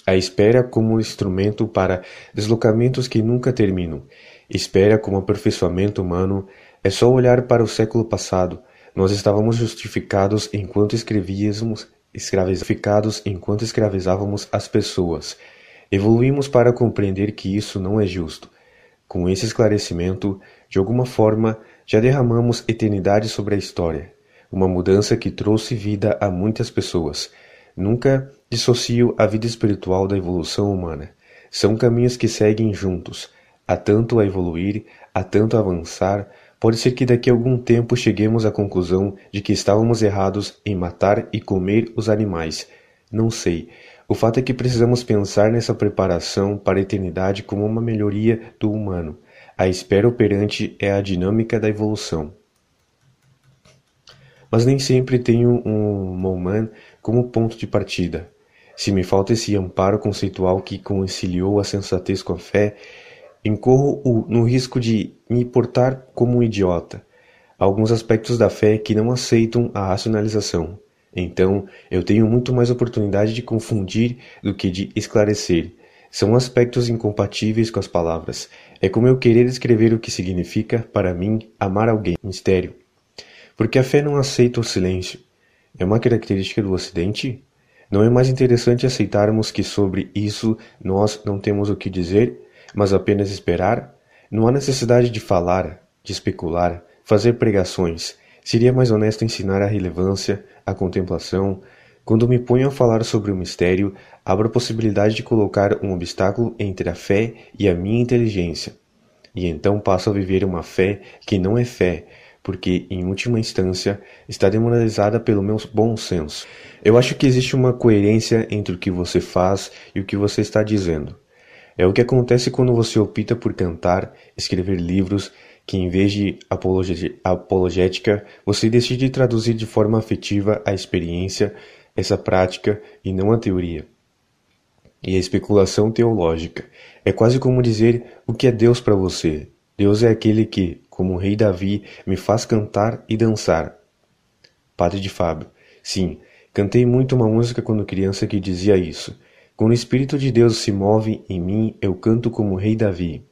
a espera como um instrumento para deslocamentos que nunca terminam. Espera como aperfeiçoamento humano, É só olhar para o século passado. Nós estávamos justificados enquanto escrevíamos, escravizados enquanto escravizávamos as pessoas. Evoluímos para compreender que isso não é justo. Com esse esclarecimento, de alguma forma, já derramamos eternidade sobre a história, uma mudança que trouxe vida a muitas pessoas. Nunca dissocio a vida espiritual da evolução humana. São caminhos que seguem juntos. Há tanto a evoluir, há tanto a avançar. Pode ser que daqui a algum tempo cheguemos à conclusão de que estávamos errados em matar e comer os animais. Não sei. O fato é que precisamos pensar nessa preparação para a eternidade como uma melhoria do humano. A espera operante é a dinâmica da evolução. Mas nem sempre tenho um Moman como ponto de partida. Se me falta esse amparo conceitual que conciliou a sensatez com a fé, incorro no risco de me portar como um idiota. Há alguns aspectos da fé que não aceitam a racionalização. Então, eu tenho muito mais oportunidade de confundir do que de esclarecer. São aspectos incompatíveis com as palavras. É como eu querer escrever o que significa, para mim, amar alguém. Mistério. Porque a fé não aceita o silêncio. É uma característica do Ocidente? Não é mais interessante aceitarmos que sobre isso nós não temos o que dizer, mas apenas esperar? Não há necessidade de falar, de especular, fazer pregações. Seria mais honesto ensinar a relevância, a contemplação. Quando me ponho a falar sobre o mistério, abro a possibilidade de colocar um obstáculo entre a fé e a minha inteligência. E então passo a viver uma fé que não é fé, porque, em última instância, está demoralizada pelo meu bom senso. Eu acho que existe uma coerência entre o que você faz e o que você está dizendo. É o que acontece quando você opta por cantar, escrever livros, que em vez de apologética, você decide traduzir de forma afetiva a experiência, essa prática e não a teoria. E a especulação teológica é quase como dizer o que é Deus para você. Deus é aquele que, como o rei Davi, me faz cantar e dançar. Padre de Fábio. Sim, cantei muito uma música quando criança que dizia isso. Quando o Espírito de Deus se move em mim, eu canto como o rei Davi.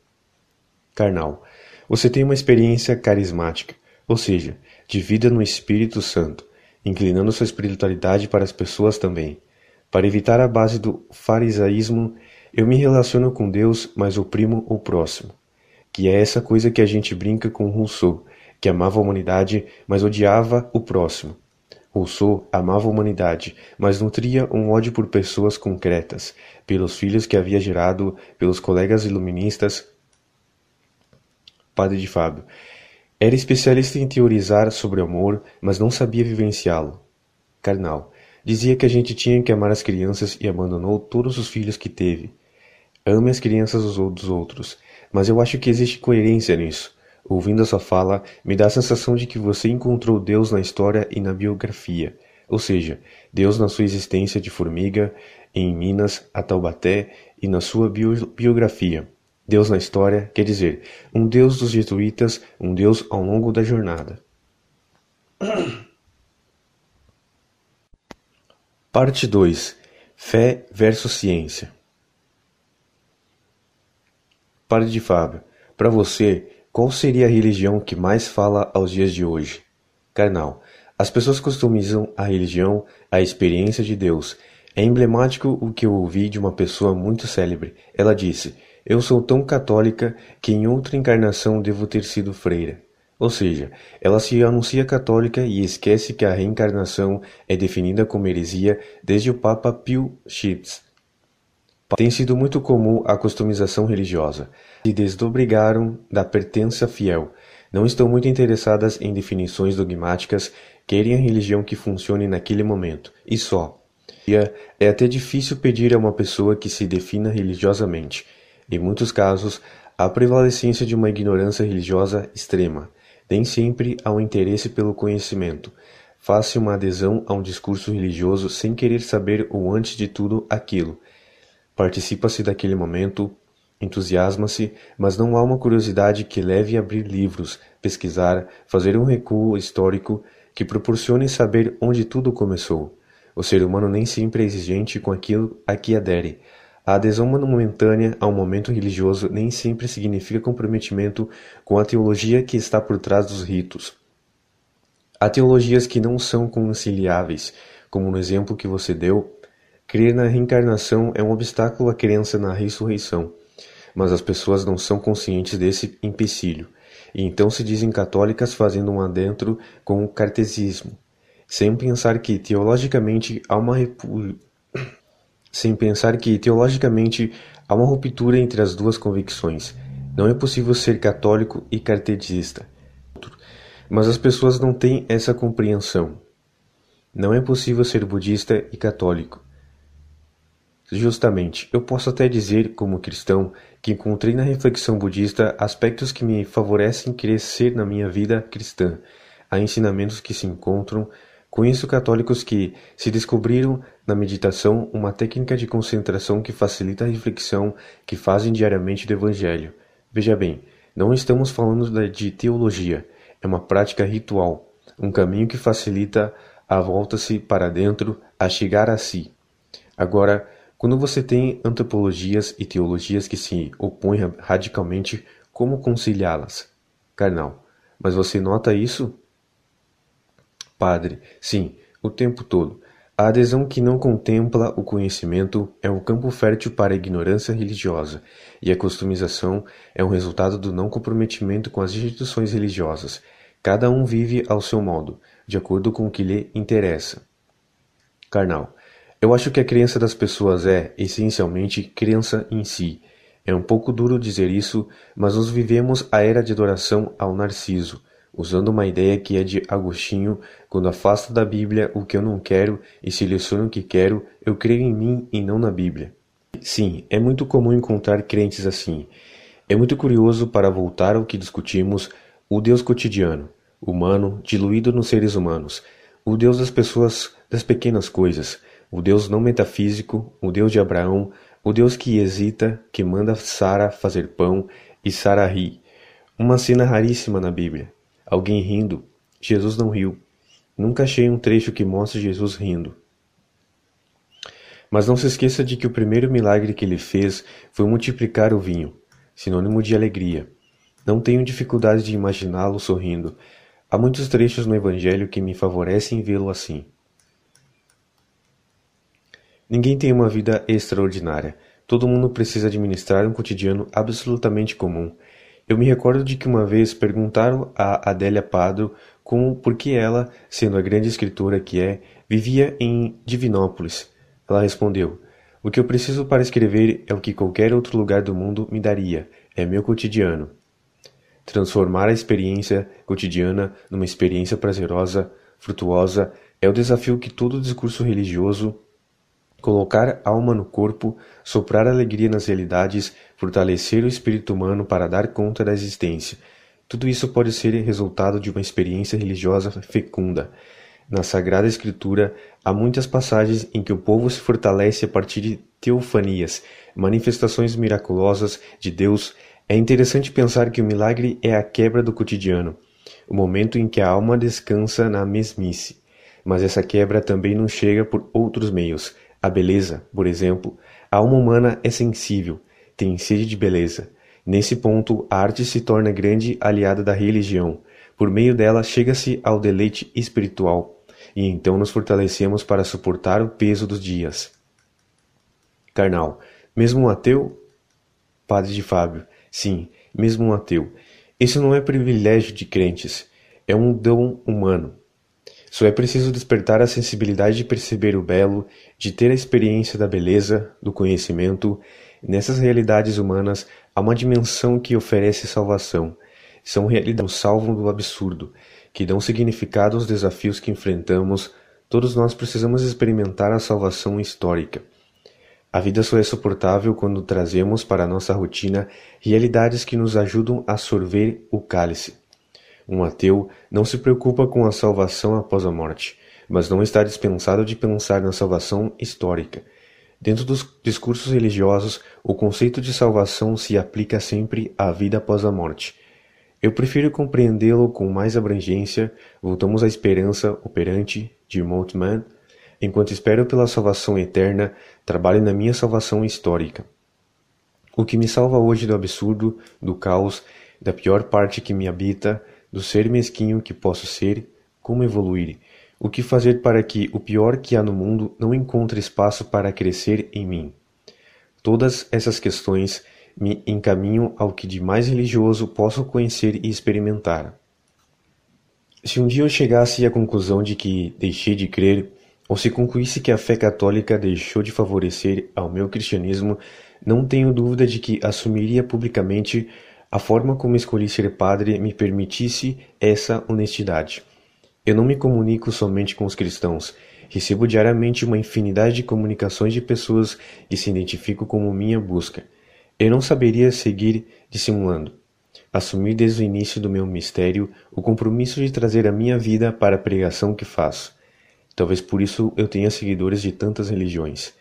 Carnal. Você tem uma experiência carismática, ou seja, de vida no Espírito Santo, inclinando sua espiritualidade para as pessoas também. Para evitar a base do farisaísmo, eu me relaciono com Deus, mas oprimo o próximo. Que é essa coisa que a gente brinca com Rousseau, que amava a humanidade, mas odiava o próximo. Rousseau amava a humanidade, mas nutria um ódio por pessoas concretas, pelos filhos que havia gerado, pelos colegas iluministas, Padre de Fábio. Era especialista em teorizar sobre o amor, mas não sabia vivenciá-lo. Carnal. Dizia que a gente tinha que amar as crianças e abandonou todos os filhos que teve. Ame as crianças dos outros, mas eu acho que existe coerência nisso. Ouvindo a sua fala, me dá a sensação de que você encontrou Deus na história e na biografia, ou seja, Deus na sua existência de formiga, em Minas, a Taubaté e na sua bio biografia. Deus na história quer dizer um Deus dos jesuítas, um Deus ao longo da jornada. Parte 2 Fé versus ciência. Padre de Fábio, para você, qual seria a religião que mais fala aos dias de hoje? Carnal, as pessoas customizam a religião à experiência de Deus. É emblemático o que eu ouvi de uma pessoa muito célebre. Ela disse: eu sou tão católica que em outra encarnação devo ter sido freira. Ou seja, ela se anuncia católica e esquece que a reencarnação é definida como heresia desde o Papa Pio X. Tem sido muito comum a customização religiosa. Se desdobrigaram da pertença fiel. Não estão muito interessadas em definições dogmáticas, querem a religião que funcione naquele momento, e só. É até difícil pedir a uma pessoa que se defina religiosamente. Em muitos casos, há prevalecência de uma ignorância religiosa extrema. Nem sempre há um interesse pelo conhecimento. Faz-se uma adesão a um discurso religioso sem querer saber o antes de tudo aquilo. Participa-se daquele momento, entusiasma-se, mas não há uma curiosidade que leve a abrir livros, pesquisar, fazer um recuo histórico que proporcione saber onde tudo começou. O ser humano nem sempre é exigente com aquilo a que adere. A adesão momentânea a um momento religioso nem sempre significa comprometimento com a teologia que está por trás dos ritos. Há teologias que não são conciliáveis, como no exemplo que você deu. Crer na reencarnação é um obstáculo à crença na ressurreição, mas as pessoas não são conscientes desse empecilho, e então se dizem católicas fazendo um adentro com o cartesismo, sem pensar que teologicamente há uma sem pensar que, teologicamente, há uma ruptura entre as duas convicções. Não é possível ser católico e cartesista. Mas as pessoas não têm essa compreensão. Não é possível ser budista e católico. Justamente, eu posso até dizer, como cristão, que encontrei na reflexão budista aspectos que me favorecem crescer na minha vida cristã. Há ensinamentos que se encontram Conheço católicos que se descobriram na meditação uma técnica de concentração que facilita a reflexão que fazem diariamente do Evangelho. Veja bem, não estamos falando de teologia, é uma prática ritual, um caminho que facilita a volta-se para dentro, a chegar a si. Agora, quando você tem antropologias e teologias que se opõem radicalmente, como conciliá-las? Carnal, mas você nota isso? Padre, sim, o tempo todo. A adesão que não contempla o conhecimento é um campo fértil para a ignorância religiosa, e a customização é um resultado do não comprometimento com as instituições religiosas. Cada um vive ao seu modo, de acordo com o que lhe interessa. Carnal. Eu acho que a crença das pessoas é, essencialmente, crença em si. É um pouco duro dizer isso, mas nós vivemos a era de adoração ao narciso usando uma ideia que é de Agostinho, quando afasto da Bíblia o que eu não quero e seleciono o que quero, eu creio em mim e não na Bíblia. Sim, é muito comum encontrar crentes assim. É muito curioso para voltar ao que discutimos, o Deus cotidiano, humano, diluído nos seres humanos, o Deus das pessoas, das pequenas coisas, o Deus não metafísico, o Deus de Abraão, o Deus que hesita, que manda Sara fazer pão e Sara ri. Uma cena raríssima na Bíblia. Alguém rindo. Jesus não riu. Nunca achei um trecho que mostre Jesus rindo. Mas não se esqueça de que o primeiro milagre que ele fez foi multiplicar o vinho, sinônimo de alegria. Não tenho dificuldade de imaginá-lo sorrindo. Há muitos trechos no Evangelho que me favorecem vê-lo assim. Ninguém tem uma vida extraordinária. Todo mundo precisa administrar um cotidiano absolutamente comum, eu me recordo de que uma vez perguntaram a Adélia Padro como por que ela, sendo a grande escritora que é, vivia em Divinópolis. Ela respondeu: O que eu preciso para escrever é o que qualquer outro lugar do mundo me daria, é meu cotidiano. Transformar a experiência cotidiana numa experiência prazerosa, frutuosa, é o desafio que todo discurso religioso colocar alma no corpo, soprar alegria nas realidades, fortalecer o espírito humano para dar conta da existência. Tudo isso pode ser resultado de uma experiência religiosa fecunda. Na Sagrada Escritura, há muitas passagens em que o povo se fortalece a partir de teofanias, manifestações miraculosas de Deus. É interessante pensar que o milagre é a quebra do cotidiano, o momento em que a alma descansa na mesmice. Mas essa quebra também não chega por outros meios. A beleza, por exemplo, a alma humana é sensível, tem sede de beleza. Nesse ponto, a arte se torna grande aliada da religião. Por meio dela, chega-se ao deleite espiritual, e então nos fortalecemos para suportar o peso dos dias. Carnal, mesmo um ateu? Padre de Fábio, sim, mesmo um ateu. Isso não é privilégio de crentes, é um dom humano. Só é preciso despertar a sensibilidade de perceber o belo, de ter a experiência da beleza, do conhecimento. Nessas realidades humanas há uma dimensão que oferece salvação. São realidades que salvam do absurdo, que dão significado aos desafios que enfrentamos. Todos nós precisamos experimentar a salvação histórica. A vida só é suportável quando trazemos para a nossa rotina realidades que nos ajudam a sorver o cálice. Um ateu não se preocupa com a salvação após a morte, mas não está dispensado de pensar na salvação histórica. Dentro dos discursos religiosos, o conceito de salvação se aplica sempre à vida após a morte. Eu prefiro compreendê-lo com mais abrangência. Voltamos à esperança operante de Moltmann. enquanto espero pela salvação eterna, trabalhe na minha salvação histórica. O que me salva hoje do absurdo, do caos, da pior parte que me habita, do ser mesquinho que posso ser, como evoluir, o que fazer para que o pior que há no mundo não encontre espaço para crescer em mim. Todas essas questões me encaminham ao que de mais religioso posso conhecer e experimentar. Se um dia eu chegasse à conclusão de que deixei de crer, ou se concluísse que a fé católica deixou de favorecer ao meu cristianismo, não tenho dúvida de que assumiria publicamente a forma como escolhi ser padre me permitisse essa honestidade. Eu não me comunico somente com os cristãos, recebo diariamente uma infinidade de comunicações de pessoas que se identificam como minha busca. Eu não saberia seguir dissimulando. Assumir desde o início do meu mistério o compromisso de trazer a minha vida para a pregação que faço. Talvez por isso eu tenha seguidores de tantas religiões.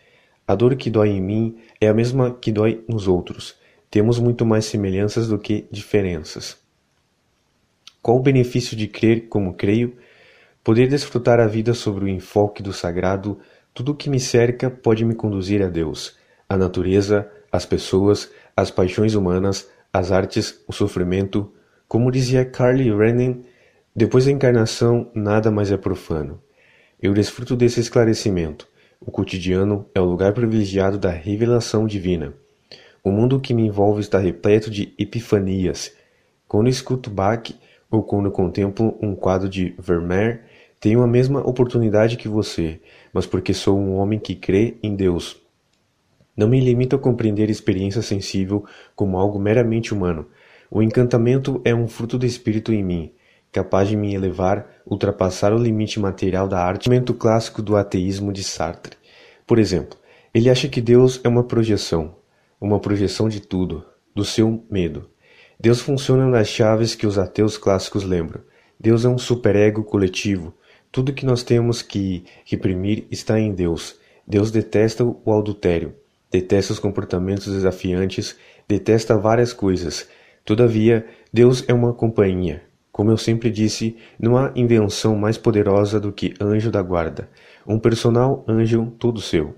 A dor que dói em mim é a mesma que dói nos outros. Temos muito mais semelhanças do que diferenças. Qual o benefício de crer como creio? Poder desfrutar a vida sobre o enfoque do sagrado, tudo o que me cerca pode me conduzir a Deus, a natureza, as pessoas, as paixões humanas, as artes, o sofrimento. Como dizia Carly Renan, depois da encarnação nada mais é profano. Eu desfruto desse esclarecimento. O cotidiano é o lugar privilegiado da revelação divina. O mundo que me envolve está repleto de epifanias. Quando escuto Bach ou quando contemplo um quadro de Vermeer, tenho a mesma oportunidade que você, mas porque sou um homem que crê em Deus. Não me limito a compreender a experiência sensível como algo meramente humano. O encantamento é um fruto do espírito em mim, capaz de me elevar, ultrapassar o limite material da arte. Momento clássico do ateísmo de Sartre. Por exemplo, ele acha que Deus é uma projeção, uma projeção de tudo, do seu medo. Deus funciona nas chaves que os ateus clássicos lembram. Deus é um superego coletivo. Tudo que nós temos que reprimir está em Deus. Deus detesta o adultério, detesta os comportamentos desafiantes, detesta várias coisas. Todavia, Deus é uma companhia, como eu sempre disse, não há invenção mais poderosa do que anjo da guarda, um personal anjo todo seu.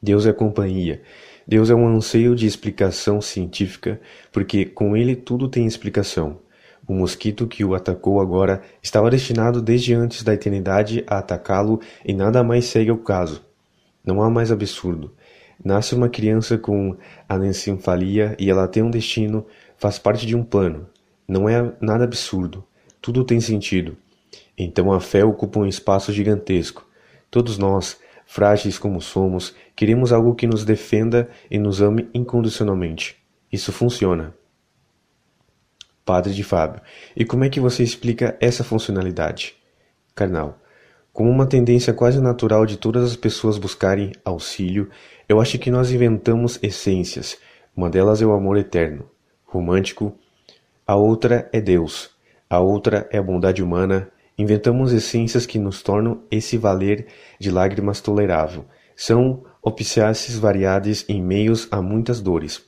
Deus é companhia. Deus é um anseio de explicação científica, porque com ele tudo tem explicação. O mosquito que o atacou agora estava destinado desde antes da eternidade a atacá-lo e nada mais segue ao caso. Não há mais absurdo. Nasce uma criança com anencefalia e ela tem um destino, faz parte de um plano. Não é nada absurdo. Tudo tem sentido. Então a fé ocupa um espaço gigantesco. Todos nós, frágeis como somos, queremos algo que nos defenda e nos ame incondicionalmente. Isso funciona. Padre de Fábio, e como é que você explica essa funcionalidade? Carnal, como uma tendência quase natural de todas as pessoas buscarem auxílio, eu acho que nós inventamos essências. Uma delas é o amor eterno, romântico, a outra é Deus, a outra é a bondade humana. Inventamos essências que nos tornam esse valer de lágrimas tolerável. São opiciaces variadas em meios a muitas dores.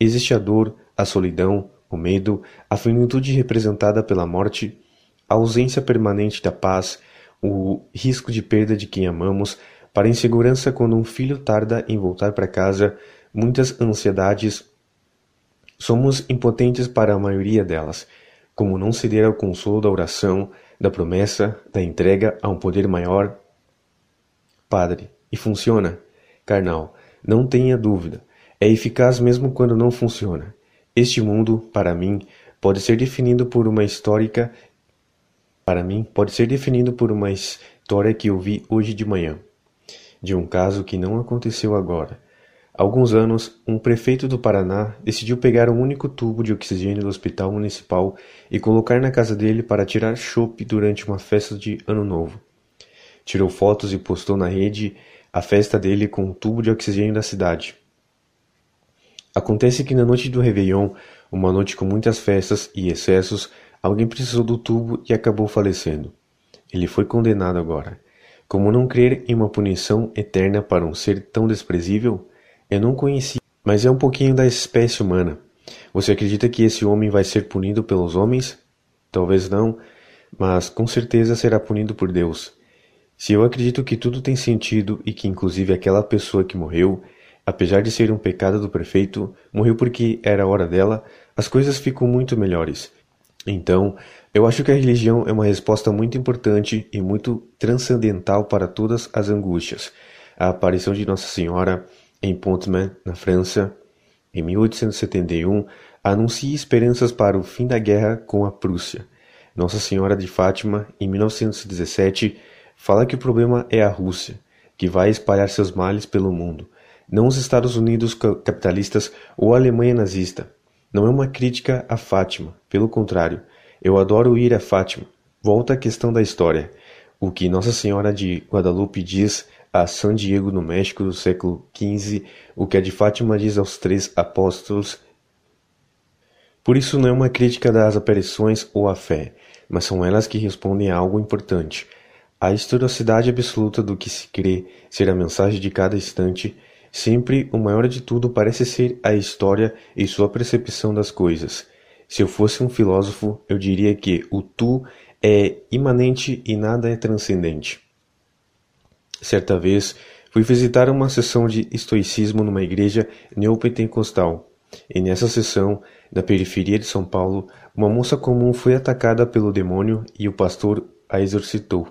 Existe a dor, a solidão, o medo, a finitude representada pela morte, a ausência permanente da paz, o risco de perda de quem amamos, para a insegurança quando um filho tarda em voltar para casa, muitas ansiedades, Somos impotentes para a maioria delas, como não ceder ao consolo da oração, da promessa, da entrega a um poder maior. Padre, e funciona? Carnal, não tenha dúvida, é eficaz mesmo quando não funciona. Este mundo, para mim, pode ser definido por uma histórica para mim, pode ser definido por uma história que eu vi hoje de manhã, de um caso que não aconteceu agora, Há alguns anos, um prefeito do Paraná decidiu pegar um único tubo de oxigênio do hospital municipal e colocar na casa dele para tirar chope durante uma festa de Ano Novo. Tirou fotos e postou na rede a festa dele com um tubo de oxigênio da cidade. Acontece que na noite do Réveillon, uma noite com muitas festas e excessos, alguém precisou do tubo e acabou falecendo. Ele foi condenado agora. Como não crer em uma punição eterna para um ser tão desprezível? Eu não conheci, mas é um pouquinho da espécie humana. Você acredita que esse homem vai ser punido pelos homens? Talvez não, mas com certeza será punido por Deus. Se eu acredito que tudo tem sentido e que inclusive aquela pessoa que morreu, apesar de ser um pecado do prefeito, morreu porque era a hora dela, as coisas ficam muito melhores. Então, eu acho que a religião é uma resposta muito importante e muito transcendental para todas as angústias. A aparição de Nossa Senhora em Pontmain, na França, em 1871, anuncia esperanças para o fim da guerra com a Prússia. Nossa Senhora de Fátima, em 1917, fala que o problema é a Rússia, que vai espalhar seus males pelo mundo, não os Estados Unidos capitalistas ou a Alemanha nazista. Não é uma crítica a Fátima, pelo contrário, eu adoro ir a Fátima. Volta à questão da história. O que Nossa Senhora de Guadalupe diz a San Diego, no México, do século XV, o que a de Fátima diz aos três apóstolos. Por isso não é uma crítica das aparições ou à fé, mas são elas que respondem a algo importante. A historicidade absoluta do que se crê ser a mensagem de cada instante, sempre o maior de tudo parece ser a história e sua percepção das coisas. Se eu fosse um filósofo, eu diria que o tu é imanente e nada é transcendente. Certa vez, fui visitar uma sessão de estoicismo numa igreja neopentecostal, e nessa sessão, na periferia de São Paulo, uma moça comum foi atacada pelo demônio e o pastor a exorcitou.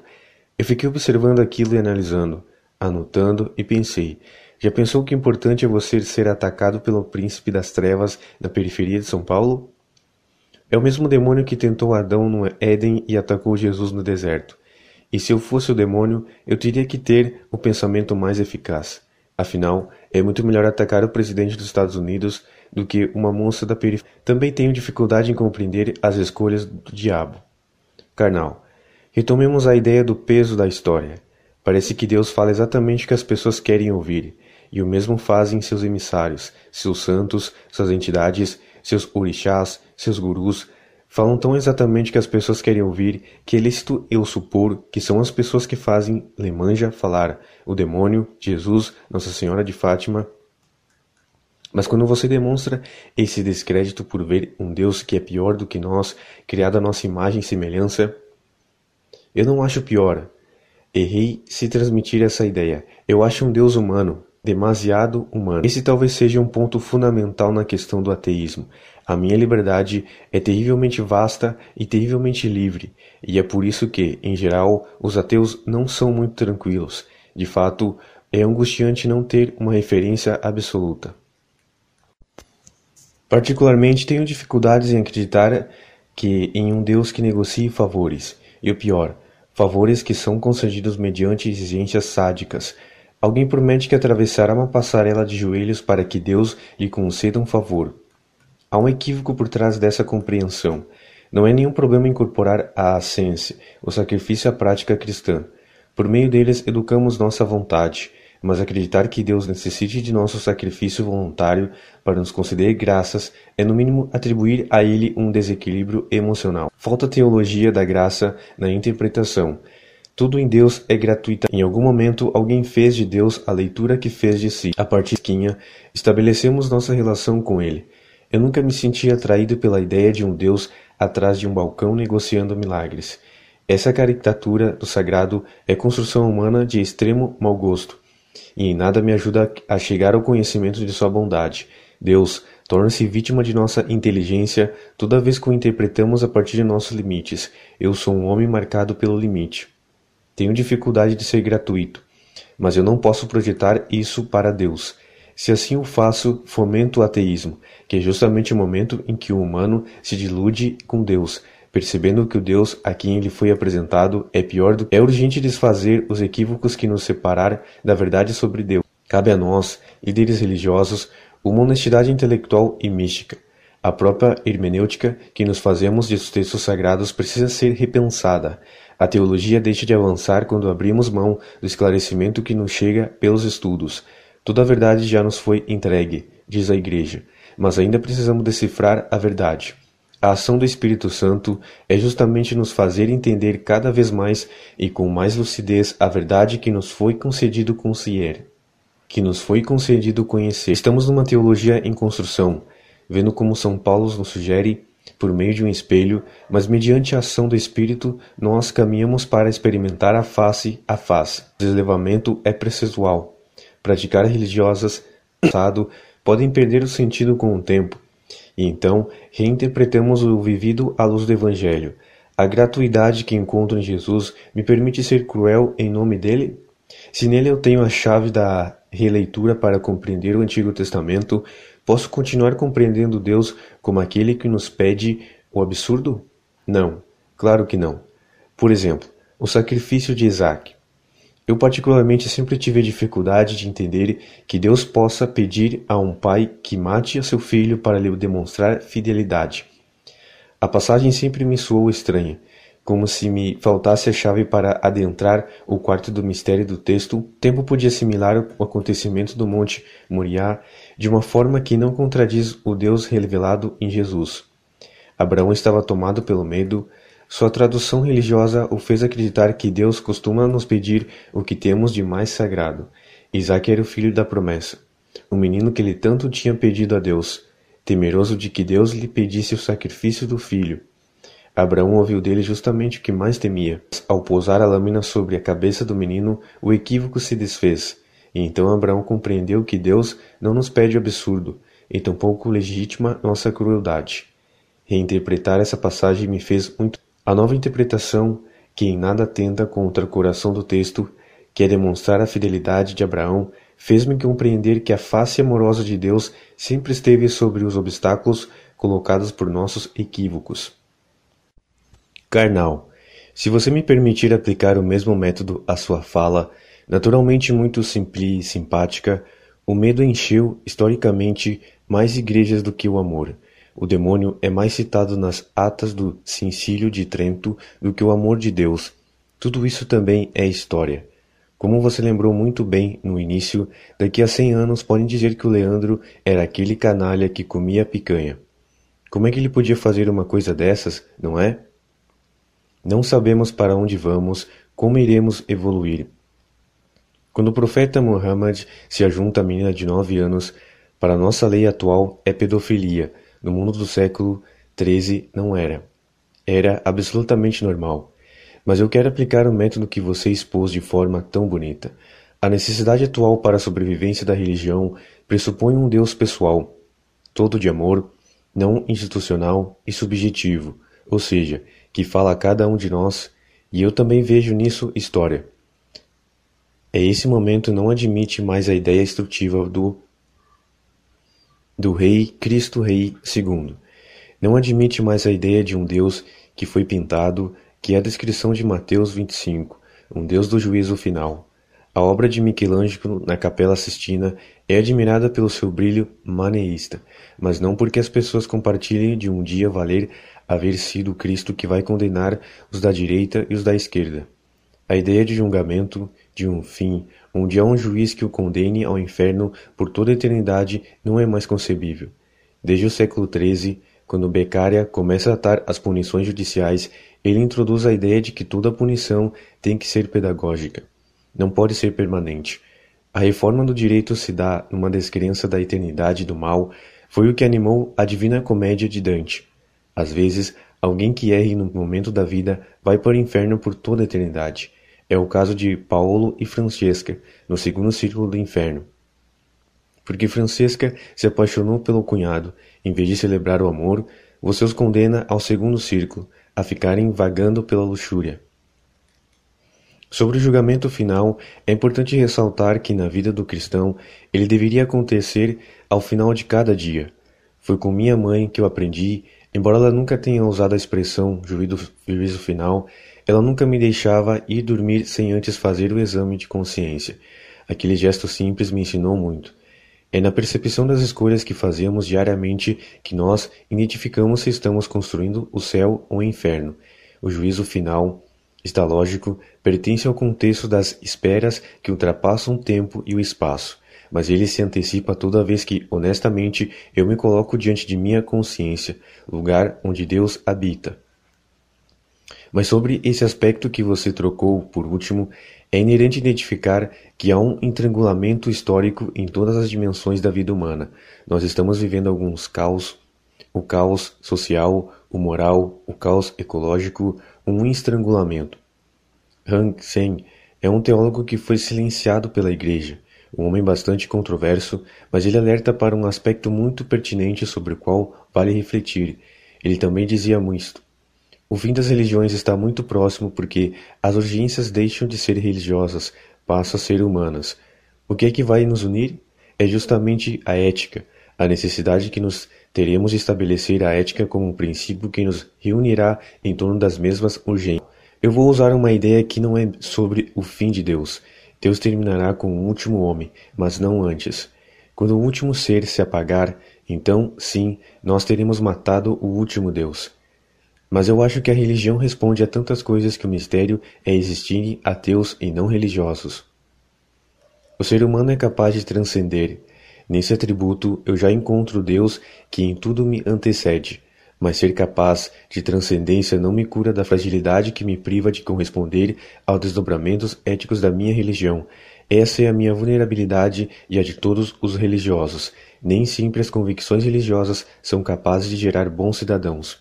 Eu fiquei observando aquilo e analisando, anotando e pensei: já pensou que importante é você ser atacado pelo príncipe das trevas na periferia de São Paulo? É o mesmo demônio que tentou Adão no Éden e atacou Jesus no deserto. E se eu fosse o demônio, eu teria que ter o pensamento mais eficaz. Afinal, é muito melhor atacar o presidente dos Estados Unidos do que uma moça da periferia. Também tenho dificuldade em compreender as escolhas do diabo. Carnal, retomemos a ideia do peso da história. Parece que Deus fala exatamente o que as pessoas querem ouvir, e o mesmo fazem seus emissários, seus santos, suas entidades seus orixás, seus gurus, falam tão exatamente que as pessoas querem ouvir que é lícito eu supor que são as pessoas que fazem Lemanja falar o demônio, Jesus, Nossa Senhora de Fátima. Mas quando você demonstra esse descrédito por ver um Deus que é pior do que nós, criado à nossa imagem e semelhança, eu não acho pior. Errei se transmitir essa ideia. Eu acho um Deus humano, demasiado humano. Esse talvez seja um ponto fundamental na questão do ateísmo. A minha liberdade é terrivelmente vasta e terrivelmente livre, e é por isso que, em geral, os ateus não são muito tranquilos. De fato, é angustiante não ter uma referência absoluta. Particularmente tenho dificuldades em acreditar que em um Deus que negocie favores, e o pior, favores que são concedidos mediante exigências sádicas, Alguém promete que atravessará uma passarela de joelhos para que Deus lhe conceda um favor. Há um equívoco por trás dessa compreensão. Não é nenhum problema incorporar a ascência, o sacrifício à prática cristã. Por meio deles educamos nossa vontade, mas acreditar que Deus necessite de nosso sacrifício voluntário para nos conceder graças é, no mínimo, atribuir a Ele um desequilíbrio emocional. Falta teologia da graça na interpretação, tudo em Deus é gratuito. Em algum momento alguém fez de Deus a leitura que fez de si. A partir de estabelecemos nossa relação com Ele. Eu nunca me senti atraído pela ideia de um Deus atrás de um balcão negociando milagres. Essa caricatura do sagrado é construção humana de extremo mau gosto, e em nada me ajuda a chegar ao conhecimento de sua bondade. Deus torna-se vítima de nossa inteligência toda vez que o interpretamos a partir de nossos limites. Eu sou um homem marcado pelo limite. Tenho dificuldade de ser gratuito, mas eu não posso projetar isso para Deus. Se assim o faço, fomento o ateísmo, que é justamente o momento em que o humano se dilude com Deus, percebendo que o Deus a quem ele foi apresentado é pior do que. É urgente desfazer os equívocos que nos separar da verdade sobre Deus. Cabe a nós, líderes religiosos, uma honestidade intelectual e mística. A própria hermenêutica que nos fazemos de textos sagrados precisa ser repensada. A teologia deixa de avançar quando abrimos mão do esclarecimento que nos chega pelos estudos. Toda a verdade já nos foi entregue, diz a Igreja, mas ainda precisamos decifrar a verdade. A ação do Espírito Santo é justamente nos fazer entender cada vez mais e com mais lucidez a verdade que nos foi concedido conhecer, que nos foi concedido conhecer. Estamos numa teologia em construção, vendo como São Paulo nos sugere por meio de um espelho, mas mediante a ação do Espírito, nós caminhamos para experimentar a face a face. O deslevamento é processual. Praticar religiosas passado podem perder o sentido com o tempo, e então reinterpretamos o vivido à luz do Evangelho. A gratuidade que encontro em Jesus me permite ser cruel em nome dele? Se nele eu tenho a chave da releitura para compreender o Antigo Testamento, posso continuar compreendendo Deus como aquele que nos pede o absurdo? Não, claro que não. Por exemplo, o sacrifício de Isaac. Eu particularmente sempre tive dificuldade de entender que Deus possa pedir a um pai que mate a seu filho para lhe demonstrar fidelidade. A passagem sempre me soou estranha, como se me faltasse a chave para adentrar o quarto do mistério do texto, tempo podia assimilar o acontecimento do Monte Moriá de uma forma que não contradiz o Deus revelado em Jesus. Abraão estava tomado pelo medo, sua tradução religiosa o fez acreditar que Deus costuma nos pedir o que temos de mais sagrado. Isaac era o filho da promessa, o menino que ele tanto tinha pedido a Deus, temeroso de que Deus lhe pedisse o sacrifício do filho. Abraão ouviu dele justamente o que mais temia. Ao pousar a lâmina sobre a cabeça do menino, o equívoco se desfez. E então Abraão compreendeu que Deus não nos pede o absurdo, e tampouco legitima nossa crueldade. Reinterpretar essa passagem me fez muito. A nova interpretação, que em nada tenta contra o coração do texto, que é demonstrar a fidelidade de Abraão, fez-me compreender que a face amorosa de Deus sempre esteve sobre os obstáculos colocados por nossos equívocos. Carnal. Se você me permitir aplicar o mesmo método à sua fala, naturalmente muito simples e simpática, o medo encheu, historicamente, mais igrejas do que o amor. O demônio é mais citado nas atas do Sincílio de Trento do que o amor de Deus. Tudo isso também é história. Como você lembrou muito bem no início, daqui a cem anos podem dizer que o Leandro era aquele canalha que comia picanha. Como é que ele podia fazer uma coisa dessas, não é? Não sabemos para onde vamos, como iremos evoluir. Quando o profeta Muhammad se ajunta a menina de nove anos, para nossa lei atual é pedofilia, no mundo do século XIII não era. Era absolutamente normal. Mas eu quero aplicar o método que você expôs de forma tão bonita. A necessidade atual para a sobrevivência da religião pressupõe um Deus pessoal, todo de amor, não institucional e subjetivo, ou seja, que fala a cada um de nós, e eu também vejo nisso história. É esse momento não admite mais a ideia instrutiva do do Rei Cristo Rei II. Não admite mais a ideia de um Deus que foi pintado, que é a descrição de Mateus 25, um Deus do juízo final. A obra de Michelangelo na Capela Sistina é admirada pelo seu brilho maneísta, mas não porque as pessoas compartilhem de um dia valer haver sido Cristo que vai condenar os da direita e os da esquerda. A ideia de julgamento, de um fim, onde há um juiz que o condene ao inferno por toda a eternidade, não é mais concebível. Desde o século XIII, quando Beccaria começa a atar as punições judiciais, ele introduz a ideia de que toda punição tem que ser pedagógica. Não pode ser permanente. A reforma do direito se dá numa descrença da eternidade do mal, foi o que animou a Divina Comédia de Dante. Às vezes, alguém que erre no momento da vida vai para o inferno por toda a eternidade. É o caso de Paulo e Francesca, no segundo círculo do inferno. Porque Francesca se apaixonou pelo cunhado, em vez de celebrar o amor, você os condena ao segundo círculo, a ficarem vagando pela luxúria. Sobre o julgamento final, é importante ressaltar que na vida do cristão ele deveria acontecer ao final de cada dia. Foi com minha mãe que eu aprendi Embora ela nunca tenha usado a expressão juízo final, ela nunca me deixava ir dormir sem antes fazer o exame de consciência. Aquele gesto simples me ensinou muito. É na percepção das escolhas que fazemos diariamente que nós identificamos se estamos construindo o céu ou o inferno. O juízo final, está lógico, pertence ao contexto das esperas que ultrapassam o tempo e o espaço mas ele se antecipa toda vez que, honestamente, eu me coloco diante de minha consciência, lugar onde Deus habita. Mas sobre esse aspecto que você trocou por último, é inerente identificar que há um estrangulamento histórico em todas as dimensões da vida humana. Nós estamos vivendo alguns caos o caos social, o moral, o caos ecológico, um estrangulamento. Hang Seng é um teólogo que foi silenciado pela Igreja, um homem bastante controverso, mas ele alerta para um aspecto muito pertinente sobre o qual vale refletir. Ele também dizia muito: o fim das religiões está muito próximo porque as urgências deixam de ser religiosas, passam a ser humanas. O que é que vai nos unir? É justamente a ética, a necessidade que nos teremos de estabelecer a ética como um princípio que nos reunirá em torno das mesmas urgências. Eu vou usar uma ideia que não é sobre o fim de Deus. Deus terminará com o último homem, mas não antes. Quando o último ser se apagar, então, sim, nós teremos matado o último Deus. Mas eu acho que a religião responde a tantas coisas que o mistério é existirem ateus e não religiosos. O ser humano é capaz de transcender. Nesse atributo eu já encontro Deus que em tudo me antecede mas ser capaz de transcendência não me cura da fragilidade que me priva de corresponder aos desdobramentos éticos da minha religião. Essa é a minha vulnerabilidade e a de todos os religiosos. Nem sempre as convicções religiosas são capazes de gerar bons cidadãos.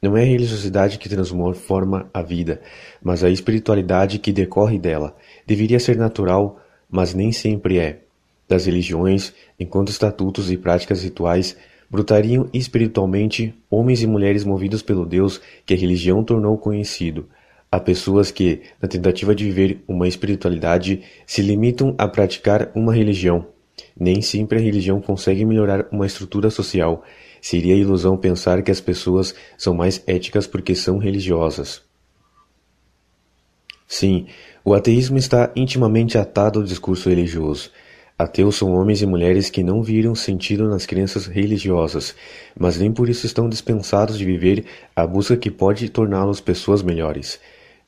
Não é a religiosidade que transforma a vida, mas a espiritualidade que decorre dela. Deveria ser natural, mas nem sempre é. Das religiões, enquanto estatutos e práticas rituais, brotariam espiritualmente homens e mulheres movidos pelo Deus que a religião tornou conhecido. Há pessoas que, na tentativa de viver uma espiritualidade, se limitam a praticar uma religião. Nem sempre a religião consegue melhorar uma estrutura social. Seria ilusão pensar que as pessoas são mais éticas porque são religiosas. Sim, o ateísmo está intimamente atado ao discurso religioso. Ateus são homens e mulheres que não viram sentido nas crenças religiosas, mas nem por isso estão dispensados de viver a busca que pode torná-los pessoas melhores.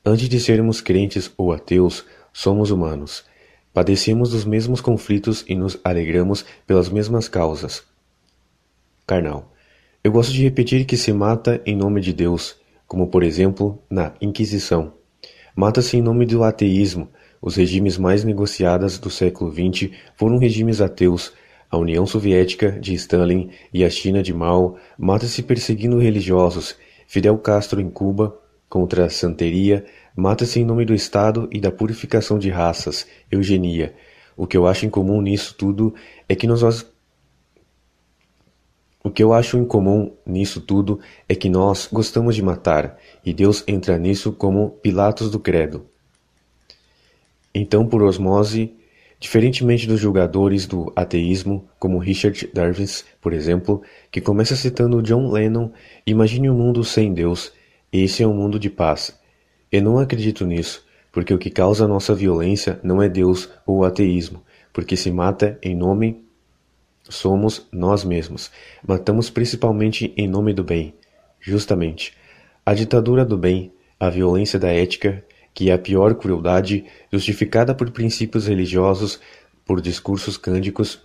Antes de sermos crentes ou ateus, somos humanos. Padecemos dos mesmos conflitos e nos alegramos pelas mesmas causas. Carnal. Eu gosto de repetir que se mata em nome de Deus, como por exemplo na Inquisição. Mata-se em nome do ateísmo, os regimes mais negociadas do século XX foram regimes ateus. A União Soviética de Stalin e a China de Mao mata-se perseguindo religiosos. Fidel Castro em Cuba, contra a santeria, mata-se em nome do Estado e da purificação de raças, eugenia. O que eu acho em comum nisso tudo é que nós o que eu acho em comum nisso tudo é que nós gostamos de matar, e Deus entra nisso como Pilatos do Credo. Então, por osmose, diferentemente dos julgadores do ateísmo, como Richard Dawkins, por exemplo, que começa citando John Lennon, imagine um mundo sem Deus, esse é um mundo de paz. Eu não acredito nisso, porque o que causa a nossa violência não é Deus ou o ateísmo, porque se mata em nome somos nós mesmos. Matamos principalmente em nome do bem. Justamente. A ditadura do bem, a violência da ética que é a pior crueldade, justificada por princípios religiosos, por discursos cândicos.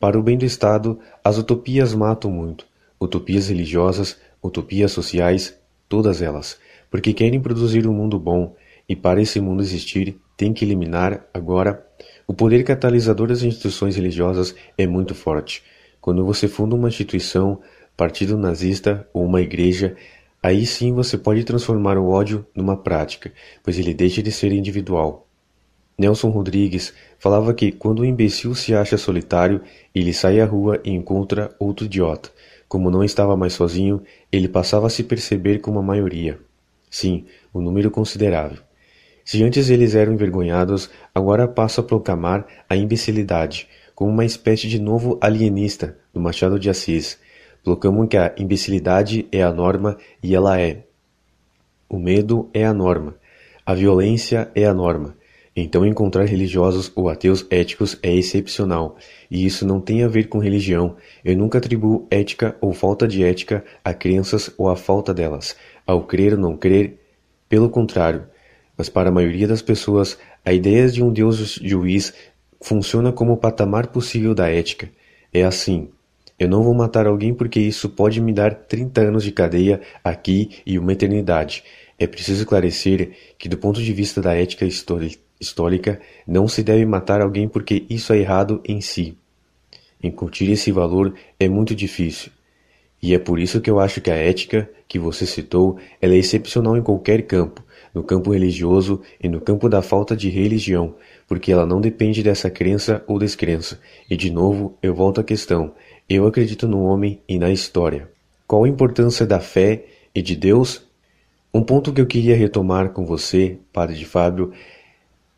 Para o bem do Estado, as utopias matam muito, utopias religiosas, utopias sociais, todas elas, porque querem produzir um mundo bom, e para esse mundo existir, tem que eliminar, agora, o poder catalisador das instituições religiosas é muito forte. Quando você funda uma instituição, partido nazista ou uma igreja, Aí sim você pode transformar o ódio numa prática, pois ele deixa de ser individual. Nelson Rodrigues falava que quando o imbecil se acha solitário, ele sai à rua e encontra outro idiota. Como não estava mais sozinho, ele passava a se perceber como a maioria. Sim, um número considerável. Se antes eles eram envergonhados, agora passa a proclamar a imbecilidade, como uma espécie de novo alienista do Machado de Assis, Colocamos que a imbecilidade é a norma e ela é. O medo é a norma. A violência é a norma. Então encontrar religiosos ou ateus éticos é excepcional, e isso não tem a ver com religião. Eu nunca atribuo ética ou falta de ética a crenças ou a falta delas, ao crer ou não crer. Pelo contrário, mas para a maioria das pessoas, a ideia de um Deus juiz funciona como o patamar possível da ética. É assim, eu não vou matar alguém porque isso pode me dar trinta anos de cadeia aqui e uma eternidade. É preciso esclarecer que, do ponto de vista da ética histórica, não se deve matar alguém porque isso é errado em si. Incutir esse valor é muito difícil. E é por isso que eu acho que a ética que você citou ela é excepcional em qualquer campo, no campo religioso e no campo da falta de religião, porque ela não depende dessa crença ou descrença. E de novo, eu volto à questão: eu acredito no homem e na história. Qual a importância da fé e de Deus? Um ponto que eu queria retomar com você, Padre de Fábio,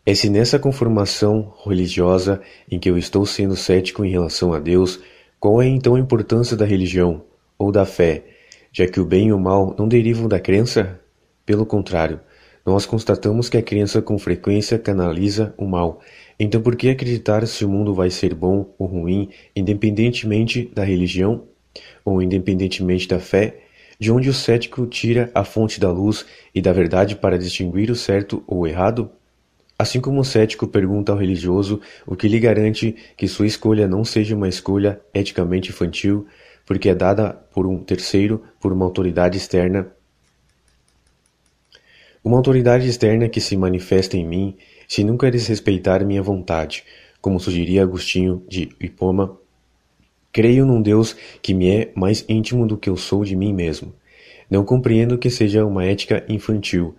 é se nessa conformação religiosa em que eu estou sendo cético em relação a Deus, qual é então a importância da religião ou da fé, já que o bem e o mal não derivam da crença? Pelo contrário, nós constatamos que a crença com frequência canaliza o mal. Então, por que acreditar se o mundo vai ser bom ou ruim, independentemente da religião ou independentemente da fé? De onde o cético tira a fonte da luz e da verdade para distinguir o certo ou o errado? Assim como o cético pergunta ao religioso o que lhe garante que sua escolha não seja uma escolha eticamente infantil, porque é dada por um terceiro, por uma autoridade externa. Uma autoridade externa que se manifesta em mim se nunca desrespeitar minha vontade, como sugeria Agostinho de Hipoma. Creio num Deus que me é mais íntimo do que eu sou de mim mesmo. Não compreendo que seja uma ética infantil,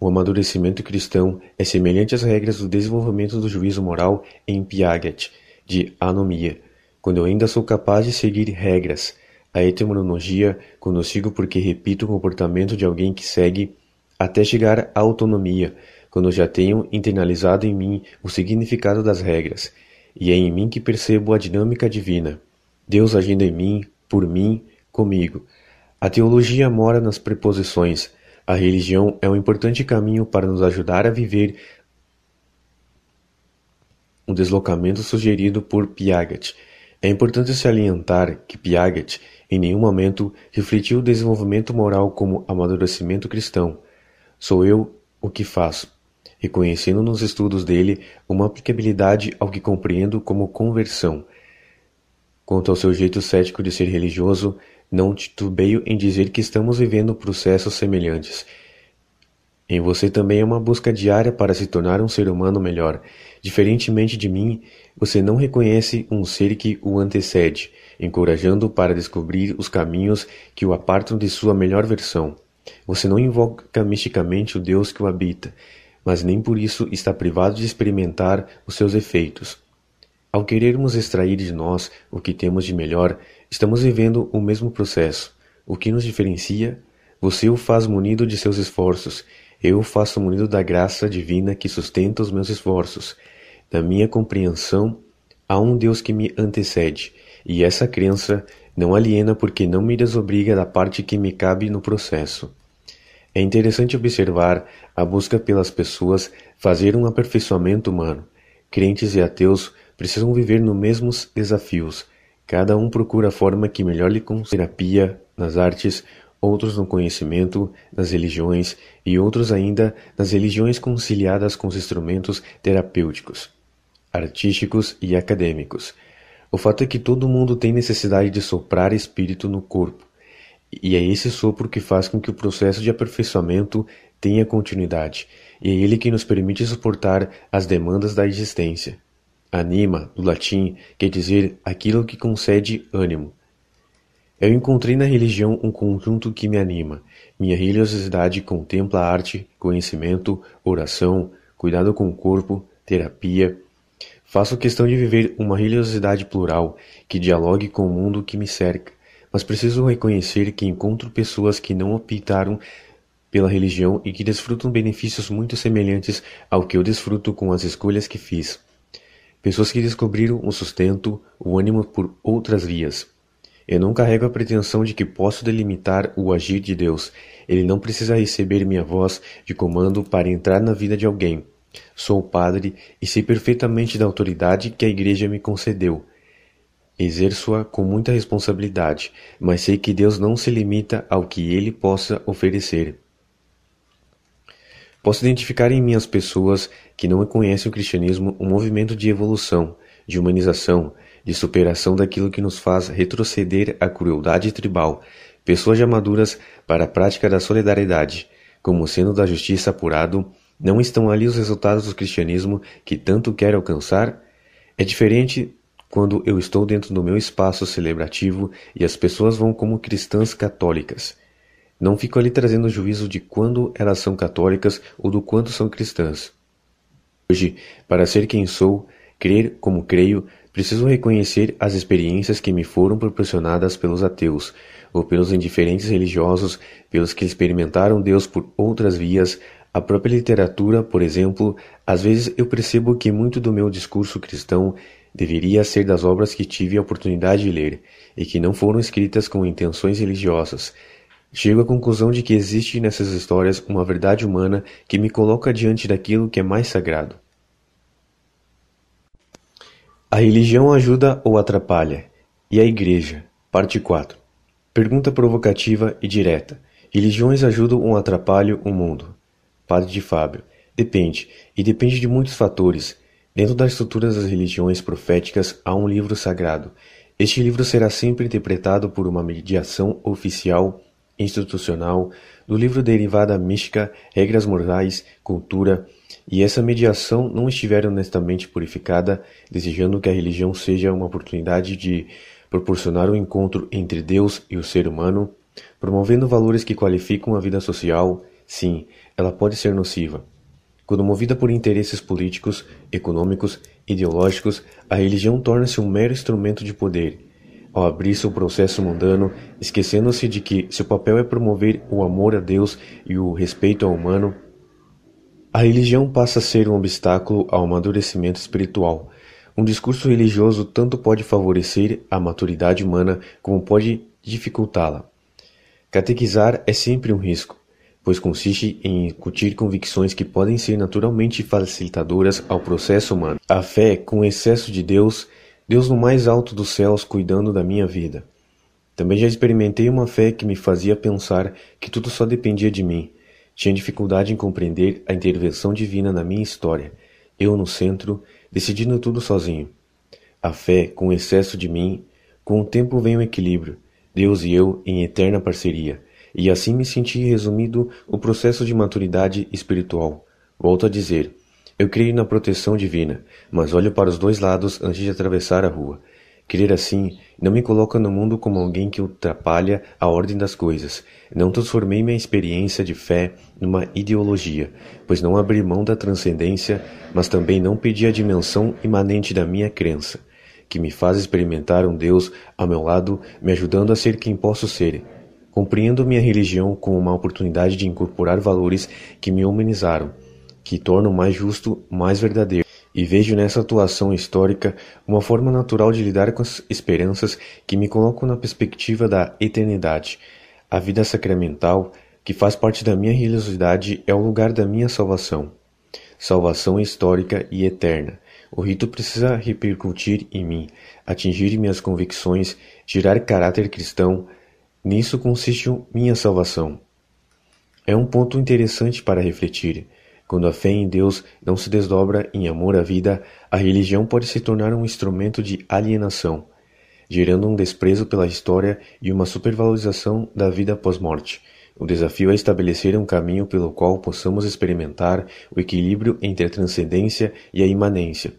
o amadurecimento cristão é semelhante às regras do desenvolvimento do juízo moral em Piaget, de anomia, quando eu ainda sou capaz de seguir regras. A etimologia, quando eu sigo porque repito o comportamento de alguém que segue, até chegar à autonomia, quando já tenho internalizado em mim o significado das regras, e é em mim que percebo a dinâmica divina. Deus agindo em mim, por mim, comigo. A teologia mora nas preposições, a religião é um importante caminho para nos ajudar a viver o deslocamento sugerido por Piaget. É importante salientar que Piaget em nenhum momento refletiu o desenvolvimento moral como amadurecimento cristão. Sou eu o que faço, reconhecendo nos estudos dele uma aplicabilidade ao que compreendo como conversão. Quanto ao seu jeito cético de ser religioso, não titubeio em dizer que estamos vivendo processos semelhantes. Em você também é uma busca diária para se tornar um ser humano melhor. Diferentemente de mim, você não reconhece um ser que o antecede, encorajando-o para descobrir os caminhos que o apartam de sua melhor versão. Você não invoca misticamente o Deus que o habita, mas nem por isso está privado de experimentar os seus efeitos. Ao querermos extrair de nós o que temos de melhor, estamos vivendo o mesmo processo. O que nos diferencia? Você o faz munido de seus esforços, eu o faço munido da graça divina que sustenta os meus esforços. Na minha compreensão, há um Deus que me antecede, e essa crença não aliena porque não me desobriga da parte que me cabe no processo. É interessante observar a busca pelas pessoas fazer um aperfeiçoamento humano. Crentes e ateus precisam viver nos mesmos desafios. Cada um procura a forma que melhor lhe terapia, nas artes, outros no conhecimento, nas religiões e outros ainda nas religiões conciliadas com os instrumentos terapêuticos, artísticos e acadêmicos. O fato é que todo mundo tem necessidade de soprar espírito no corpo, e é esse sopro que faz com que o processo de aperfeiçoamento tenha continuidade, e é ele que nos permite suportar as demandas da existência. Anima, do latim, quer dizer aquilo que concede ânimo. Eu encontrei na religião um conjunto que me anima. Minha religiosidade contempla arte, conhecimento, oração, cuidado com o corpo, terapia. Faço questão de viver uma religiosidade plural que dialogue com o mundo que me cerca, mas preciso reconhecer que encontro pessoas que não optaram pela religião e que desfrutam benefícios muito semelhantes ao que eu desfruto com as escolhas que fiz. Pessoas que descobriram o sustento, o ânimo por outras vias. Eu não carrego a pretensão de que posso delimitar o agir de Deus. Ele não precisa receber minha voz de comando para entrar na vida de alguém. Sou padre e sei perfeitamente da autoridade que a Igreja me concedeu. Exerço-a com muita responsabilidade, mas sei que Deus não se limita ao que ele possa oferecer. Posso identificar em mim as pessoas que não conhecem o cristianismo um movimento de evolução, de humanização, de superação daquilo que nos faz retroceder à crueldade tribal, pessoas já maduras para a prática da solidariedade, como sendo da justiça apurado, não estão ali os resultados do cristianismo que tanto quer alcançar? É diferente quando eu estou dentro do meu espaço celebrativo e as pessoas vão como cristãs católicas. Não fico ali trazendo juízo de quando elas são católicas ou do quanto são cristãs. Hoje, para ser quem sou, crer como creio, preciso reconhecer as experiências que me foram proporcionadas pelos ateus, ou pelos indiferentes religiosos, pelos que experimentaram Deus por outras vias, a própria literatura, por exemplo, às vezes eu percebo que muito do meu discurso cristão deveria ser das obras que tive a oportunidade de ler e que não foram escritas com intenções religiosas. Chego à conclusão de que existe nessas histórias uma verdade humana que me coloca diante daquilo que é mais sagrado. A religião ajuda ou atrapalha? E a Igreja? Parte 4. Pergunta provocativa e direta. Religiões ajudam ou atrapalham o mundo? Padre de Fábio. Depende, e depende de muitos fatores. Dentro das estruturas das religiões proféticas há um livro sagrado. Este livro será sempre interpretado por uma mediação oficial, institucional, do livro derivada mística, regras morais, cultura, e essa mediação não estiver honestamente purificada, desejando que a religião seja uma oportunidade de proporcionar o um encontro entre Deus e o ser humano, promovendo valores que qualificam a vida social, sim, ela pode ser nociva. Quando movida por interesses políticos, econômicos, ideológicos, a religião torna-se um mero instrumento de poder. Ao abrir seu processo mundano, esquecendo-se de que seu papel é promover o amor a Deus e o respeito ao humano, a religião passa a ser um obstáculo ao amadurecimento espiritual. Um discurso religioso tanto pode favorecer a maturidade humana como pode dificultá-la. Catequizar é sempre um risco pois consiste em incutir convicções que podem ser naturalmente facilitadoras ao processo humano. A fé com excesso de Deus, Deus no mais alto dos céus cuidando da minha vida. Também já experimentei uma fé que me fazia pensar que tudo só dependia de mim. Tinha dificuldade em compreender a intervenção divina na minha história. Eu no centro, decidindo tudo sozinho. A fé com excesso de mim, com o tempo vem o equilíbrio, Deus e eu em eterna parceria e assim me senti resumido o processo de maturidade espiritual. Volto a dizer, eu creio na proteção divina, mas olho para os dois lados antes de atravessar a rua. Crer assim não me coloca no mundo como alguém que atrapalha a ordem das coisas. Não transformei minha experiência de fé numa ideologia, pois não abri mão da transcendência, mas também não pedi a dimensão imanente da minha crença, que me faz experimentar um Deus ao meu lado, me ajudando a ser quem posso ser, Compreendo minha religião como uma oportunidade de incorporar valores que me humanizaram, que tornam mais justo, mais verdadeiro. E vejo nessa atuação histórica uma forma natural de lidar com as esperanças que me colocam na perspectiva da eternidade. A vida sacramental, que faz parte da minha religiosidade, é o lugar da minha salvação. Salvação histórica e eterna. O rito precisa repercutir em mim, atingir minhas convicções, gerar caráter cristão, Nisso consiste minha salvação. É um ponto interessante para refletir. Quando a fé em Deus não se desdobra em amor à vida, a religião pode se tornar um instrumento de alienação, gerando um desprezo pela história e uma supervalorização da vida pós-morte. O desafio é estabelecer um caminho pelo qual possamos experimentar o equilíbrio entre a transcendência e a imanência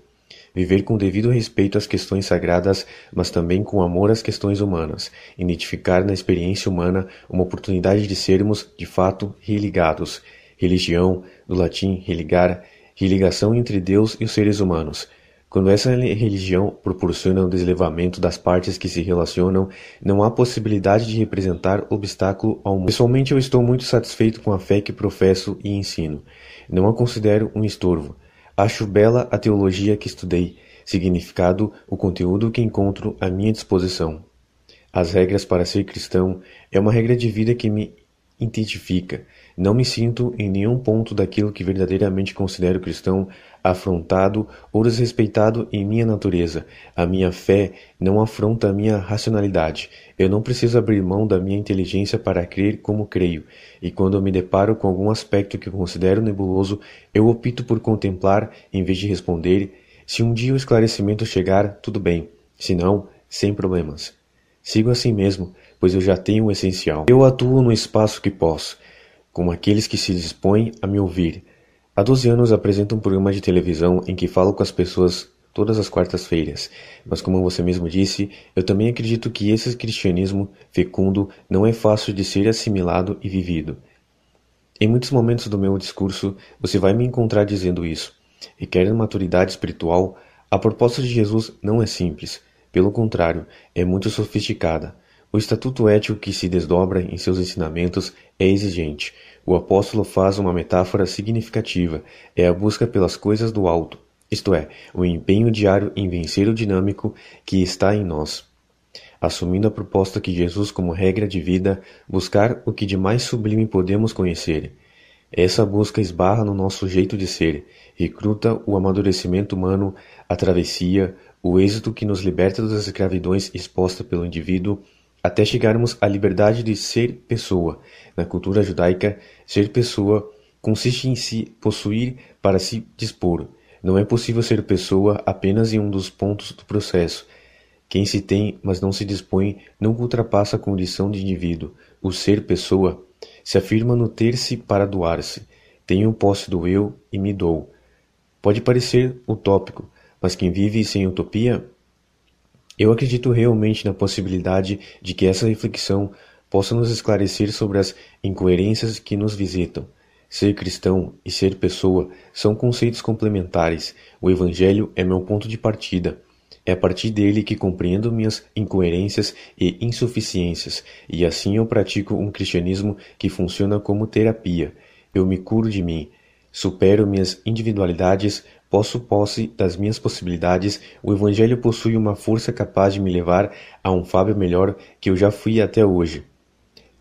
viver com devido respeito às questões sagradas, mas também com amor às questões humanas, identificar na experiência humana uma oportunidade de sermos, de fato, religados. Religião, do latim religar, religação entre Deus e os seres humanos. Quando essa religião proporciona o deslevamento das partes que se relacionam, não há possibilidade de representar obstáculo ao mundo. Pessoalmente, eu estou muito satisfeito com a fé que professo e ensino. Não a considero um estorvo. Acho bela a teologia que estudei, significado o conteúdo que encontro à minha disposição. As regras para ser cristão é uma regra de vida que me identifica. Não me sinto em nenhum ponto daquilo que verdadeiramente considero cristão afrontado ou desrespeitado em minha natureza. A minha fé não afronta a minha racionalidade. Eu não preciso abrir mão da minha inteligência para crer como creio. E quando me deparo com algum aspecto que considero nebuloso, eu opto por contemplar em vez de responder. Se um dia o esclarecimento chegar, tudo bem. Se não, sem problemas. Sigo assim mesmo, pois eu já tenho o essencial. Eu atuo no espaço que posso, como aqueles que se dispõem a me ouvir. Há 12 anos apresento um programa de televisão em que falo com as pessoas todas as quartas-feiras, mas como você mesmo disse, eu também acredito que esse cristianismo fecundo não é fácil de ser assimilado e vivido. Em muitos momentos do meu discurso, você vai me encontrar dizendo isso. Requer maturidade espiritual. A proposta de Jesus não é simples, pelo contrário, é muito sofisticada. O estatuto ético que se desdobra em seus ensinamentos é exigente. O apóstolo faz uma metáfora significativa: é a busca pelas coisas do alto, isto é, o empenho diário em vencer o dinâmico que está em nós. Assumindo a proposta que Jesus, como regra de vida, buscar o que de mais sublime podemos conhecer. Essa busca esbarra no nosso jeito de ser, recruta o amadurecimento humano, a travessia, o êxito que nos liberta das escravidões expostas pelo indivíduo até chegarmos à liberdade de ser pessoa. Na cultura judaica, ser pessoa consiste em se possuir para se dispor. Não é possível ser pessoa apenas em um dos pontos do processo. Quem se tem, mas não se dispõe, nunca ultrapassa a condição de indivíduo. O ser pessoa se afirma no ter-se para doar-se. Tenho posse do eu e me dou. Pode parecer utópico, mas quem vive sem utopia eu acredito realmente na possibilidade de que essa reflexão possa nos esclarecer sobre as incoerências que nos visitam. Ser cristão e ser pessoa são conceitos complementares. O Evangelho é meu ponto de partida. É a partir dele que compreendo minhas incoerências e insuficiências, e assim eu pratico um cristianismo que funciona como terapia. Eu me curo de mim, supero minhas individualidades, Posso posse das minhas possibilidades, o Evangelho possui uma força capaz de me levar a um Fábio melhor que eu já fui até hoje.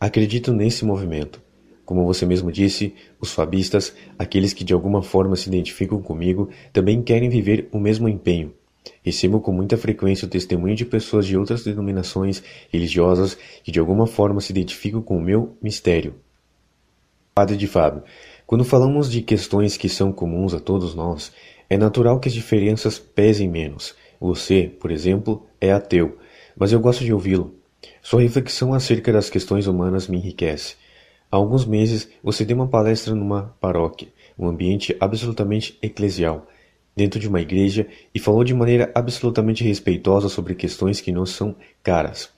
Acredito nesse movimento. Como você mesmo disse, os fabistas, aqueles que de alguma forma se identificam comigo, também querem viver o mesmo empenho. Recebo com muita frequência o testemunho de pessoas de outras denominações religiosas que de alguma forma se identificam com o meu mistério. Padre de Fábio, quando falamos de questões que são comuns a todos nós, é natural que as diferenças pesem menos. Você, por exemplo, é ateu, mas eu gosto de ouvi-lo. Sua reflexão acerca das questões humanas me enriquece. Há alguns meses você deu uma palestra numa paróquia, um ambiente absolutamente eclesial, dentro de uma igreja, e falou de maneira absolutamente respeitosa sobre questões que nos são caras.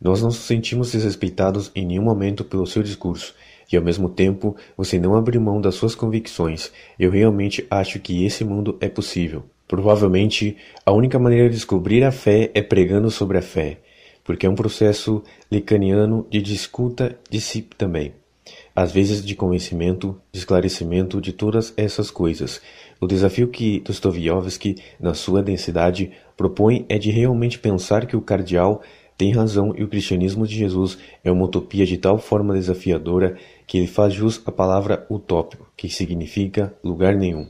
Nós não nos sentimos desrespeitados em nenhum momento pelo seu discurso, e ao mesmo tempo você não abre mão das suas convicções. Eu realmente acho que esse mundo é possível. Provavelmente a única maneira de descobrir a fé é pregando sobre a fé, porque é um processo licaniano de discuta de si também. Às vezes de convencimento, de esclarecimento de todas essas coisas. O desafio que Dostoiévski, na sua densidade, propõe é de realmente pensar que o cardeal tem razão e o cristianismo de Jesus é uma utopia de tal forma desafiadora que ele faz jus à palavra utópico, que significa lugar nenhum.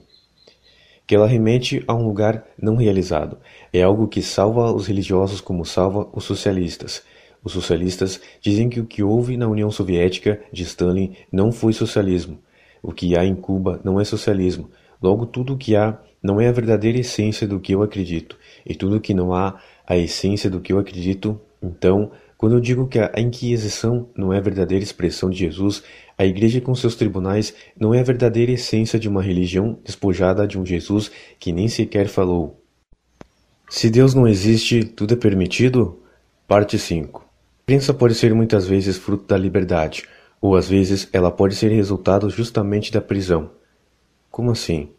Que ela remete a um lugar não realizado. É algo que salva os religiosos como salva os socialistas. Os socialistas dizem que o que houve na União Soviética de Stalin não foi socialismo. O que há em Cuba não é socialismo. Logo, tudo o que há não é a verdadeira essência do que eu acredito, e tudo o que não há a essência do que eu acredito então, quando eu digo que a Inquisição não é a verdadeira expressão de Jesus, a Igreja com seus tribunais não é a verdadeira essência de uma religião despojada de um Jesus que nem sequer falou. Se Deus não existe, tudo é permitido? Parte 5. A crença pode ser muitas vezes fruto da liberdade, ou às vezes ela pode ser resultado justamente da prisão. Como assim?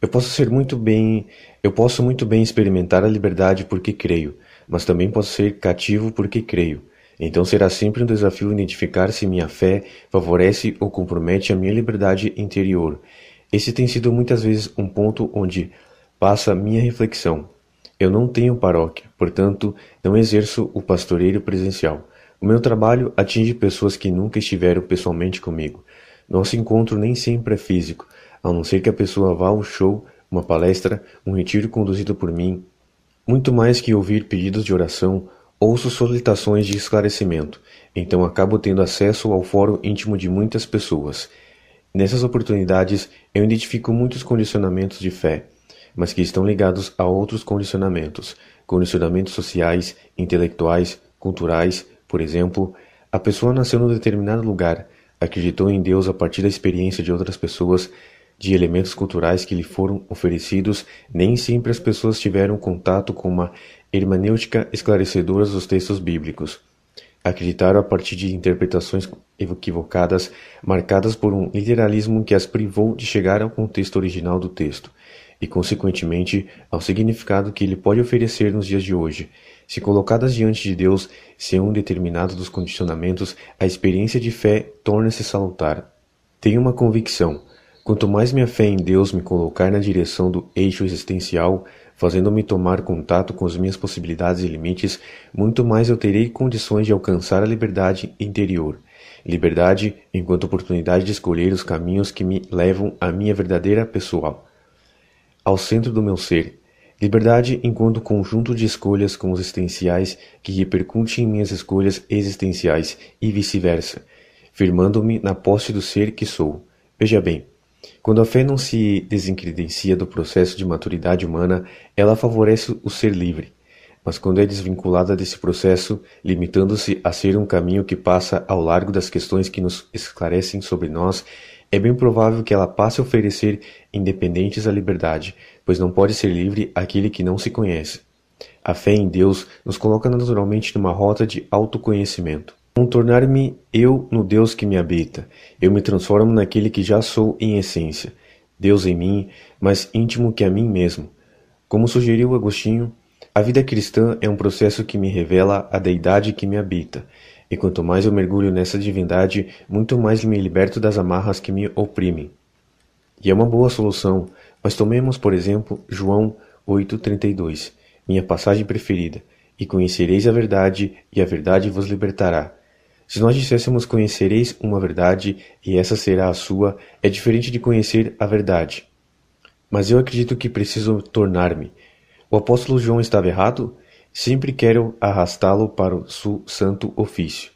Eu posso ser muito bem, eu posso muito bem experimentar a liberdade porque creio, mas também posso ser cativo porque creio. Então será sempre um desafio identificar se minha fé favorece ou compromete a minha liberdade interior. Esse tem sido muitas vezes um ponto onde passa minha reflexão. Eu não tenho paróquia, portanto, não exerço o pastoreiro presencial. O meu trabalho atinge pessoas que nunca estiveram pessoalmente comigo. Nosso encontro nem sempre é físico, a não ser que a pessoa vá a um show, uma palestra, um retiro conduzido por mim, muito mais que ouvir pedidos de oração, ouço solicitações de esclarecimento, então acabo tendo acesso ao fórum íntimo de muitas pessoas. Nessas oportunidades, eu identifico muitos condicionamentos de fé, mas que estão ligados a outros condicionamentos, condicionamentos sociais, intelectuais, culturais, por exemplo, a pessoa nasceu num determinado lugar, acreditou em Deus a partir da experiência de outras pessoas, de elementos culturais que lhe foram oferecidos, nem sempre as pessoas tiveram contato com uma hermenêutica esclarecedora dos textos bíblicos. Acreditaram a partir de interpretações equivocadas, marcadas por um literalismo que as privou de chegar ao contexto original do texto, e consequentemente ao significado que ele pode oferecer nos dias de hoje. Se colocadas diante de Deus, sem um determinado dos condicionamentos, a experiência de fé torna-se salutar. Tenho uma convicção. Quanto mais minha fé em Deus me colocar na direção do eixo existencial, fazendo-me tomar contato com as minhas possibilidades e limites, muito mais eu terei condições de alcançar a liberdade interior. Liberdade enquanto oportunidade de escolher os caminhos que me levam à minha verdadeira pessoal, ao centro do meu ser. Liberdade enquanto conjunto de escolhas consistenciais que repercutem em minhas escolhas existenciais e vice-versa, firmando-me na posse do ser que sou. Veja bem, quando a fé não se desencredencia do processo de maturidade humana, ela favorece o ser livre. Mas quando é desvinculada desse processo, limitando-se a ser um caminho que passa ao largo das questões que nos esclarecem sobre nós, é bem provável que ela passe a oferecer independentes à liberdade, pois não pode ser livre aquele que não se conhece. A fé em Deus nos coloca naturalmente numa rota de autoconhecimento. Com tornar-me eu no Deus que me habita, eu me transformo naquele que já sou em essência, Deus em mim, mais íntimo que a mim mesmo. Como sugeriu Agostinho, a vida cristã é um processo que me revela a deidade que me habita, e quanto mais eu mergulho nessa divindade, muito mais me liberto das amarras que me oprimem. E é uma boa solução, mas tomemos, por exemplo, João 8,32, minha passagem preferida, e conhecereis a verdade, e a verdade vos libertará. Se nós disséssemos conhecereis uma verdade e essa será a sua, é diferente de conhecer a verdade. Mas eu acredito que preciso tornar-me. O apóstolo João estava errado? Sempre quero arrastá-lo para o seu santo ofício.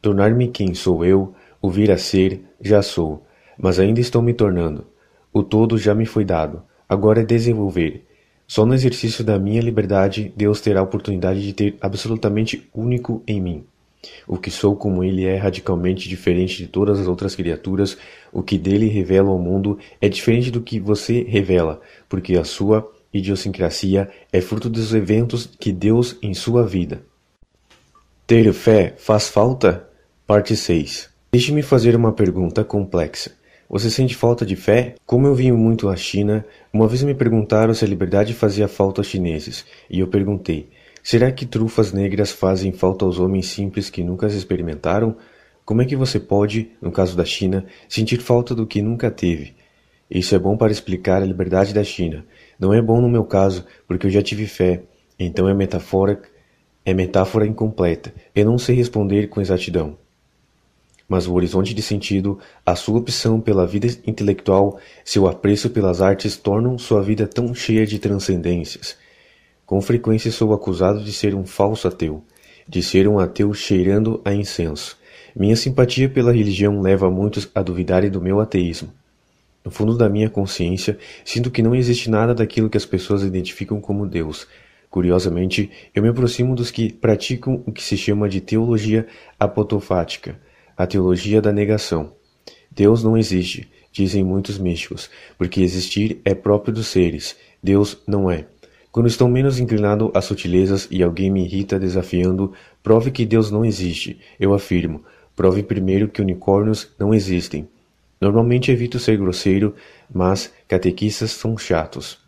Tornar-me quem sou eu, o vir a ser, já sou, mas ainda estou me tornando. O todo já me foi dado, agora é desenvolver. Só no exercício da minha liberdade Deus terá a oportunidade de ter absolutamente único em mim. O que sou como ele é radicalmente diferente de todas as outras criaturas, o que dele revela ao mundo é diferente do que você revela, porque a sua idiosincrasia é fruto dos eventos que Deus em sua vida. Ter fé faz falta? Parte 6. Deixe-me fazer uma pergunta complexa. Você sente falta de fé? Como eu vim muito à China, uma vez me perguntaram se a liberdade fazia falta aos chineses, e eu perguntei: Será que trufas negras fazem falta aos homens simples que nunca as experimentaram? Como é que você pode, no caso da China, sentir falta do que nunca teve? Isso é bom para explicar a liberdade da China. Não é bom no meu caso, porque eu já tive fé. Então é metáfora, é metáfora incompleta. Eu não sei responder com exatidão. Mas o horizonte de sentido, a sua opção pela vida intelectual, seu apreço pelas artes tornam sua vida tão cheia de transcendências com frequência sou acusado de ser um falso ateu, de ser um ateu cheirando a incenso. Minha simpatia pela religião leva muitos a duvidarem do meu ateísmo. No fundo da minha consciência, sinto que não existe nada daquilo que as pessoas identificam como Deus. Curiosamente, eu me aproximo dos que praticam o que se chama de teologia apotofática, a teologia da negação. Deus não existe, dizem muitos místicos, porque existir é próprio dos seres, Deus não é. Quando estou menos inclinado a sutilezas e alguém me irrita desafiando, prove que Deus não existe. Eu afirmo. Prove primeiro que unicórnios não existem. Normalmente evito ser grosseiro, mas catequistas são chatos.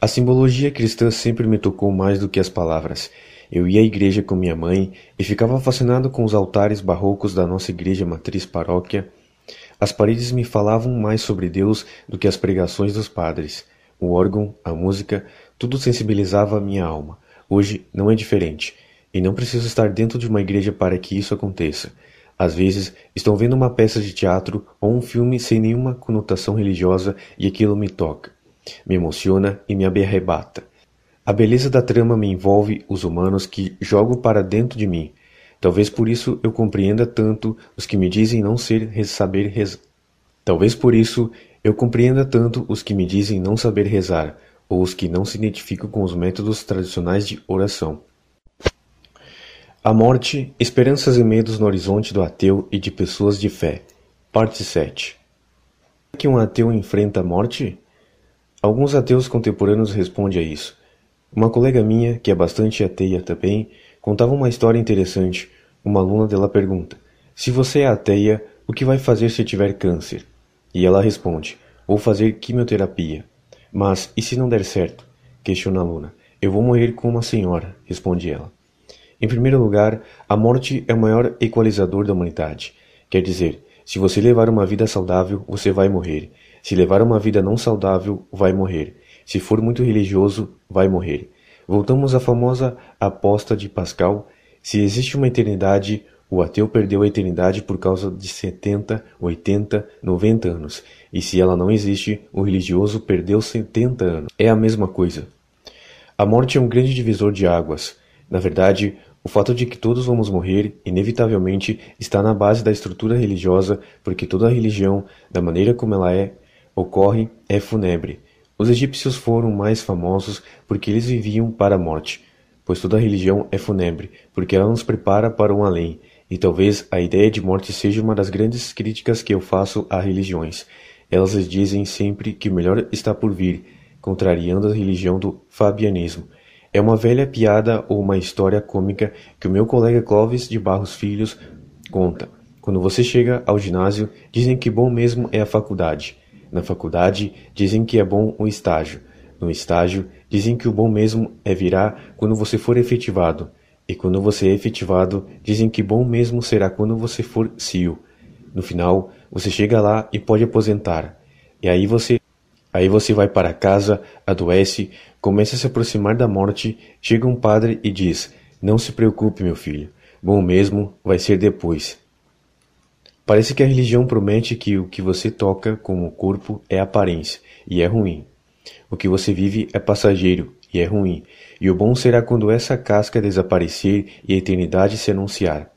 A simbologia cristã sempre me tocou mais do que as palavras. Eu ia à igreja com minha mãe e ficava fascinado com os altares barrocos da nossa igreja matriz paróquia. As paredes me falavam mais sobre Deus do que as pregações dos padres. O órgão, a música, tudo sensibilizava a minha alma. Hoje não é diferente, e não preciso estar dentro de uma igreja para que isso aconteça. Às vezes, estou vendo uma peça de teatro ou um filme sem nenhuma conotação religiosa e aquilo me toca, me emociona e me arrebata. A beleza da trama me envolve os humanos que jogo para dentro de mim. Talvez por isso eu compreenda tanto os que me dizem não ser saber rezar. Talvez por isso eu compreenda tanto os que me dizem não saber rezar, ou os que não se identificam com os métodos tradicionais de oração. A morte, esperanças e medos no horizonte do ateu e de pessoas de fé. Parte 7. que um ateu enfrenta a morte? Alguns ateus contemporâneos respondem a isso. Uma colega minha, que é bastante ateia também, contava uma história interessante. Uma aluna dela pergunta: Se você é ateia, o que vai fazer se tiver câncer? E ela responde: Vou fazer quimioterapia. Mas e se não der certo? Questiona a aluna. Eu vou morrer com uma senhora, responde ela. Em primeiro lugar, a morte é o maior equalizador da humanidade. Quer dizer, se você levar uma vida saudável, você vai morrer. Se levar uma vida não saudável, vai morrer. Se for muito religioso, vai morrer. Voltamos à famosa aposta de Pascal: se existe uma eternidade, o ateu perdeu a eternidade por causa de 70, 80, 90 anos. E se ela não existe, o religioso perdeu 70 anos. É a mesma coisa. A morte é um grande divisor de águas. Na verdade, o fato de que todos vamos morrer, inevitavelmente, está na base da estrutura religiosa, porque toda religião, da maneira como ela é, ocorre é fúnebre. Os egípcios foram mais famosos porque eles viviam para a morte, pois toda religião é fúnebre, porque ela nos prepara para um além, e talvez a ideia de morte seja uma das grandes críticas que eu faço a religiões. Elas dizem sempre que o melhor está por vir, contrariando a religião do fabianismo. É uma velha piada ou uma história cômica que o meu colega Clóvis de Barros Filhos conta. Quando você chega ao ginásio, dizem que bom mesmo é a faculdade. Na faculdade, dizem que é bom o estágio. No estágio, dizem que o bom mesmo é virar quando você for efetivado. E quando você é efetivado, dizem que bom mesmo será quando você for CIO. No final, você chega lá e pode aposentar. E aí você Aí você vai para casa, adoece, começa a se aproximar da morte, chega um padre e diz: Não se preocupe, meu filho, bom mesmo vai ser depois. Parece que a religião promete que o que você toca com o corpo é aparência, e é ruim. O que você vive é passageiro, e é ruim, e o bom será quando essa casca desaparecer e a eternidade se anunciar.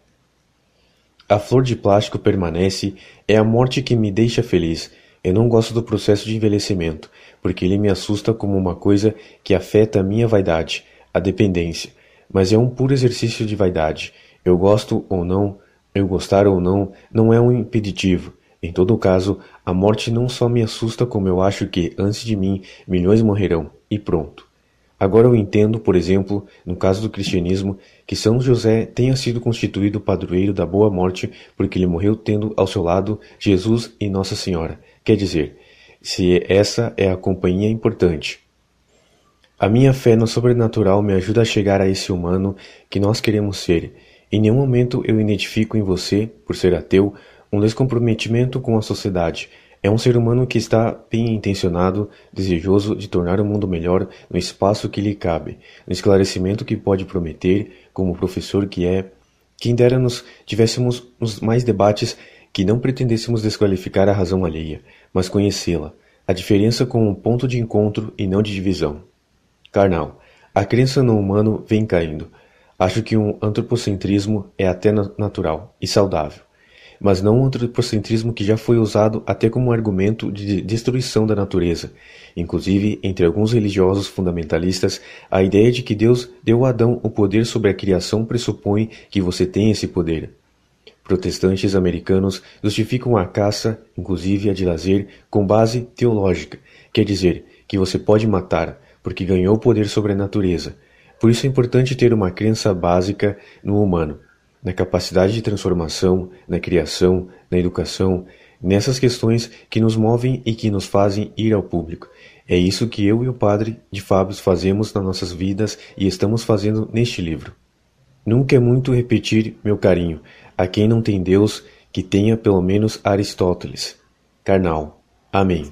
A flor de plástico permanece, é a morte que me deixa feliz. Eu não gosto do processo de envelhecimento, porque ele me assusta como uma coisa que afeta a minha vaidade, a dependência. Mas é um puro exercício de vaidade. Eu gosto ou não, eu gostar ou não, não é um impeditivo. Em todo caso, a morte não só me assusta como eu acho que, antes de mim, milhões morrerão, e pronto. Agora eu entendo, por exemplo, no caso do cristianismo, que São José tenha sido constituído padroeiro da boa morte porque ele morreu tendo ao seu lado Jesus e Nossa Senhora. Quer dizer, se essa é a companhia importante. A minha fé no sobrenatural me ajuda a chegar a esse humano que nós queremos ser em nenhum momento eu identifico em você, por ser ateu, um descomprometimento com a sociedade. É um ser humano que está bem intencionado, desejoso de tornar o mundo melhor no espaço que lhe cabe, no esclarecimento que pode prometer, como professor que é. Quem dera nos tivéssemos mais debates que não pretendêssemos desqualificar a razão alheia, mas conhecê-la, a diferença como um ponto de encontro e não de divisão. Carnal, a crença no humano vem caindo, Acho que um antropocentrismo é até natural e saudável, mas não um antropocentrismo que já foi usado até como argumento de destruição da natureza. Inclusive, entre alguns religiosos fundamentalistas, a ideia de que Deus deu a Adão o poder sobre a criação pressupõe que você tem esse poder. Protestantes americanos justificam a caça, inclusive a de lazer, com base teológica, quer dizer, que você pode matar, porque ganhou poder sobre a natureza, por isso é importante ter uma crença básica no humano, na capacidade de transformação, na criação, na educação, nessas questões que nos movem e que nos fazem ir ao público. É isso que eu e o padre de Fábio fazemos nas nossas vidas e estamos fazendo neste livro. Nunca é muito repetir meu carinho a quem não tem Deus que tenha pelo menos Aristóteles. Carnal. Amém.